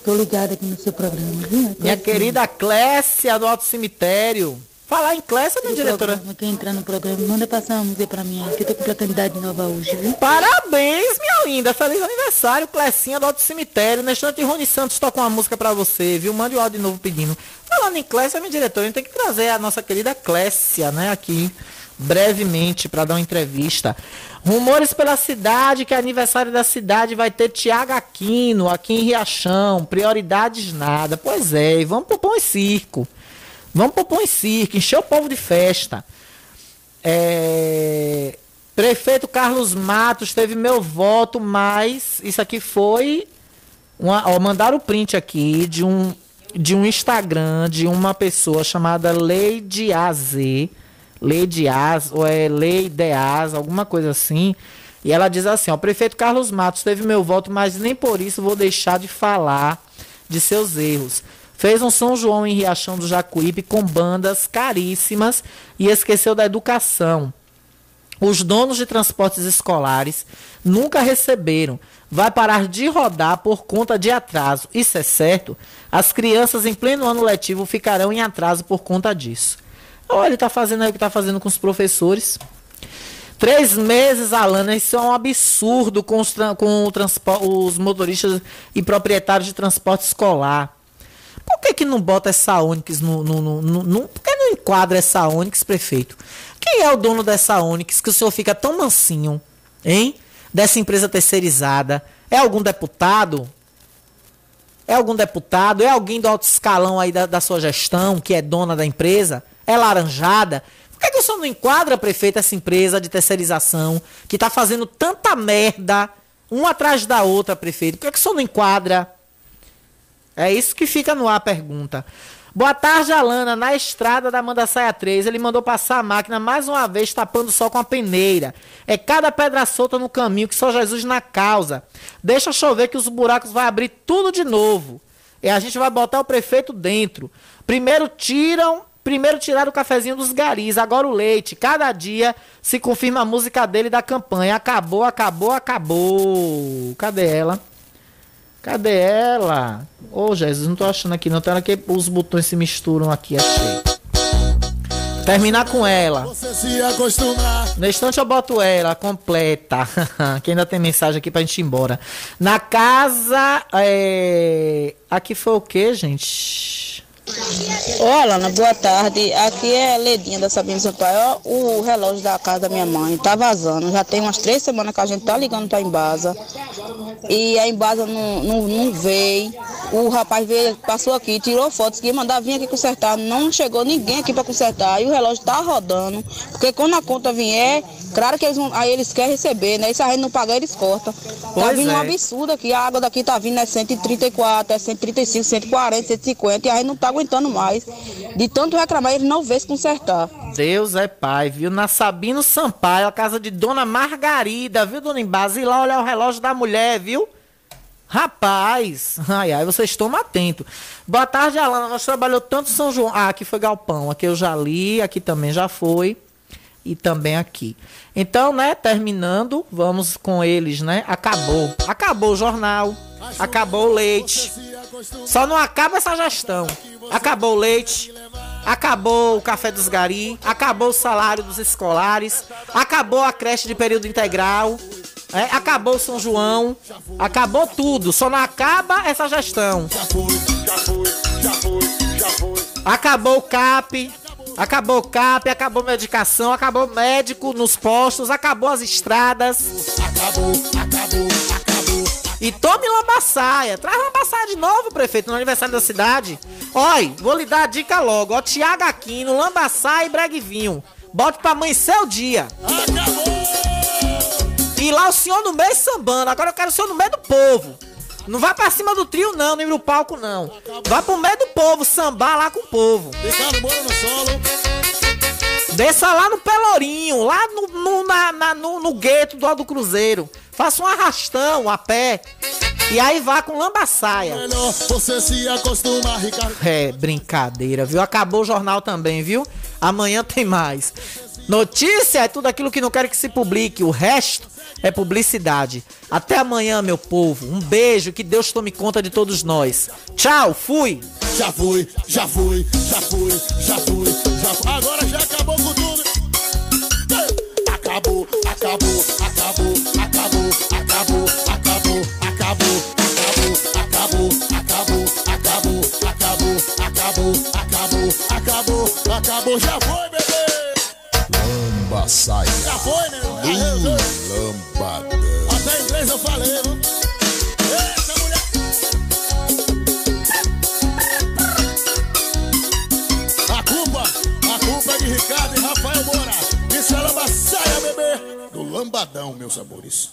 Tô ligada aqui no seu programa, viu? Minha querida Clécia do Alto Cemitério. Falar em Clécia, minha diretora. programa, Quer entrar no programa, manda passar uma música pra mim que eu tô completando idade nova hoje, viu? Parabéns, minha linda. Feliz aniversário, Clecinha do Alto Cemitério. Neste instante, Rony Santos toca uma música pra você, viu? Mande o áudio de novo pedindo. Falando em Clécia, minha diretora, a gente tem que trazer a nossa querida Clécia, né, aqui, brevemente, pra dar uma entrevista. Rumores pela cidade, que aniversário da cidade vai ter Tiago Aquino, aqui em Riachão. Prioridades nada. Pois é, e vamos pro Pão e Circo. Vamos pro Pão e Circo, encher o povo de festa. É, Prefeito Carlos Matos teve meu voto, mas isso aqui foi. Uma, ó, mandaram o print aqui de um, de um Instagram de uma pessoa chamada Lady AZ. Lady Az, ou é Lady Az, alguma coisa assim. E ela diz assim: ó, prefeito Carlos Matos teve meu voto, mas nem por isso vou deixar de falar de seus erros. Fez um São João em Riachão do Jacuípe com bandas caríssimas e esqueceu da educação. Os donos de transportes escolares nunca receberam. Vai parar de rodar por conta de atraso. Isso é certo? As crianças em pleno ano letivo ficarão em atraso por conta disso. Olha, ele está fazendo aí o que está fazendo com os professores. Três meses, Alana, isso é um absurdo com os, com os motoristas e proprietários de transporte escolar. Por que, que não bota essa Onix no, no, no- no- Por que não enquadra essa Onix, prefeito? Quem é o dono dessa Onix que o senhor fica tão mansinho, hein? Dessa empresa terceirizada? É algum deputado? É algum deputado? É alguém do alto escalão aí da, da sua gestão, que é dona da empresa? É laranjada? Por que, que o senhor não enquadra, prefeito, essa empresa de terceirização que tá fazendo tanta merda, uma atrás da outra, prefeito? Por que, que o senhor não enquadra? É isso que fica no ar a pergunta. Boa tarde, Alana. Na estrada da Manda Saia 3, ele mandou passar a máquina mais uma vez tapando só com a peneira. É cada pedra solta no caminho que só Jesus na causa. Deixa chover que os buracos vai abrir tudo de novo. E a gente vai botar o prefeito dentro. Primeiro tiram, primeiro tiraram o cafezinho dos garis, agora o leite. Cada dia se confirma a música dele da campanha. Acabou, acabou, acabou. Cadê ela? Cadê ela? Ô, Jesus, não tô achando aqui não. Tem hora que os botões se misturam aqui, achei. Terminar com ela. No instante eu boto ela completa. [LAUGHS] que ainda tem mensagem aqui pra gente ir embora. Na casa. É... Aqui foi o que, gente? Alana, boa tarde. Aqui é Ledinha da Sabina Sampaio. O relógio da casa da minha mãe tá vazando. Já tem umas três semanas que a gente tá ligando pra Embasa. E a Embasa não, não, não veio. O rapaz veio, passou aqui, tirou fotos que ia mandar vir aqui consertar. Não chegou ninguém aqui pra consertar. E o relógio tá rodando. Porque quando a conta vier, claro que eles vão, aí eles querem receber, né? E se a gente não pagar, eles cortam. Tá Pois vindo um é. absurdo aqui. A água daqui tá vindo é 134, é 135, 140, 150. E a gente não tá aguentando mais. De tanto reclamar, eles não vê se consertar. Deus é pai, viu? Na Sabino Sampaio, a casa de Dona Margarida, viu, Dona Embasa? E lá olhar o relógio da mulher, viu? Rapaz, ai, ai, vocês tomam atento. Boa tarde, Alana. Nós trabalhou tanto em São João. Ah, aqui foi Galpão. Aqui eu já li, aqui também já foi. E também aqui. Então, né, terminando, vamos com eles, né? Acabou. Acabou o jornal. Acabou o leite. Só não acaba essa gestão. Acabou o leite. Acabou o café dos gari. Acabou o salário dos escolares. Acabou a creche de período integral. é, acabou o São João. Acabou tudo. Só não acaba essa gestão. Acabou o CAP. Acabou o CAP, acabou medicação, acabou médico nos postos, acabou as estradas. Acabou, acabou, acabou. E tome lambaçaia. Traz lambaçaia de novo, prefeito, no aniversário da cidade. Oi, vou lhe dar a dica logo. Ó, Tiago Aquino, lambaçaia e breguivinho. Bote pra amanhecer o dia. E lá o senhor no meio sambando. Agora eu quero o senhor no meio do povo. Não vai pra cima do trio, não, nem no palco, não. Vai pro meio do povo, sambar lá com o povo. Desça lá no Pelourinho, lá no, no, na, na- no, no gueto do Alto do Cruzeiro. Faça um arrastão a pé. E aí vá com lambaçaia. Melhor você se acostumar, Ricardo. É, brincadeira, viu? Acabou o jornal também, viu? Amanhã tem mais. Notícia é tudo aquilo que não quero que se publique. O resto é publicidade. Até amanhã, meu povo. Um beijo, que Deus tome conta de todos nós. Tchau, fui. Já fui, já fui, já fui, já fui, já fui. Agora já acabou com tudo. Acabou, acabou, acabou, acabou, acabou, acabou, acabou, acabou, acabou, já foi, bebê. Lamba saia. Já foi, né? Eu. Lambada. Até em inglês eu falei, viu? Eita, mulher. A culpa, a culpa é de Ricardo e Rafael Moura. Isso é lamba saia, bebê. Do lambadão, meus amores.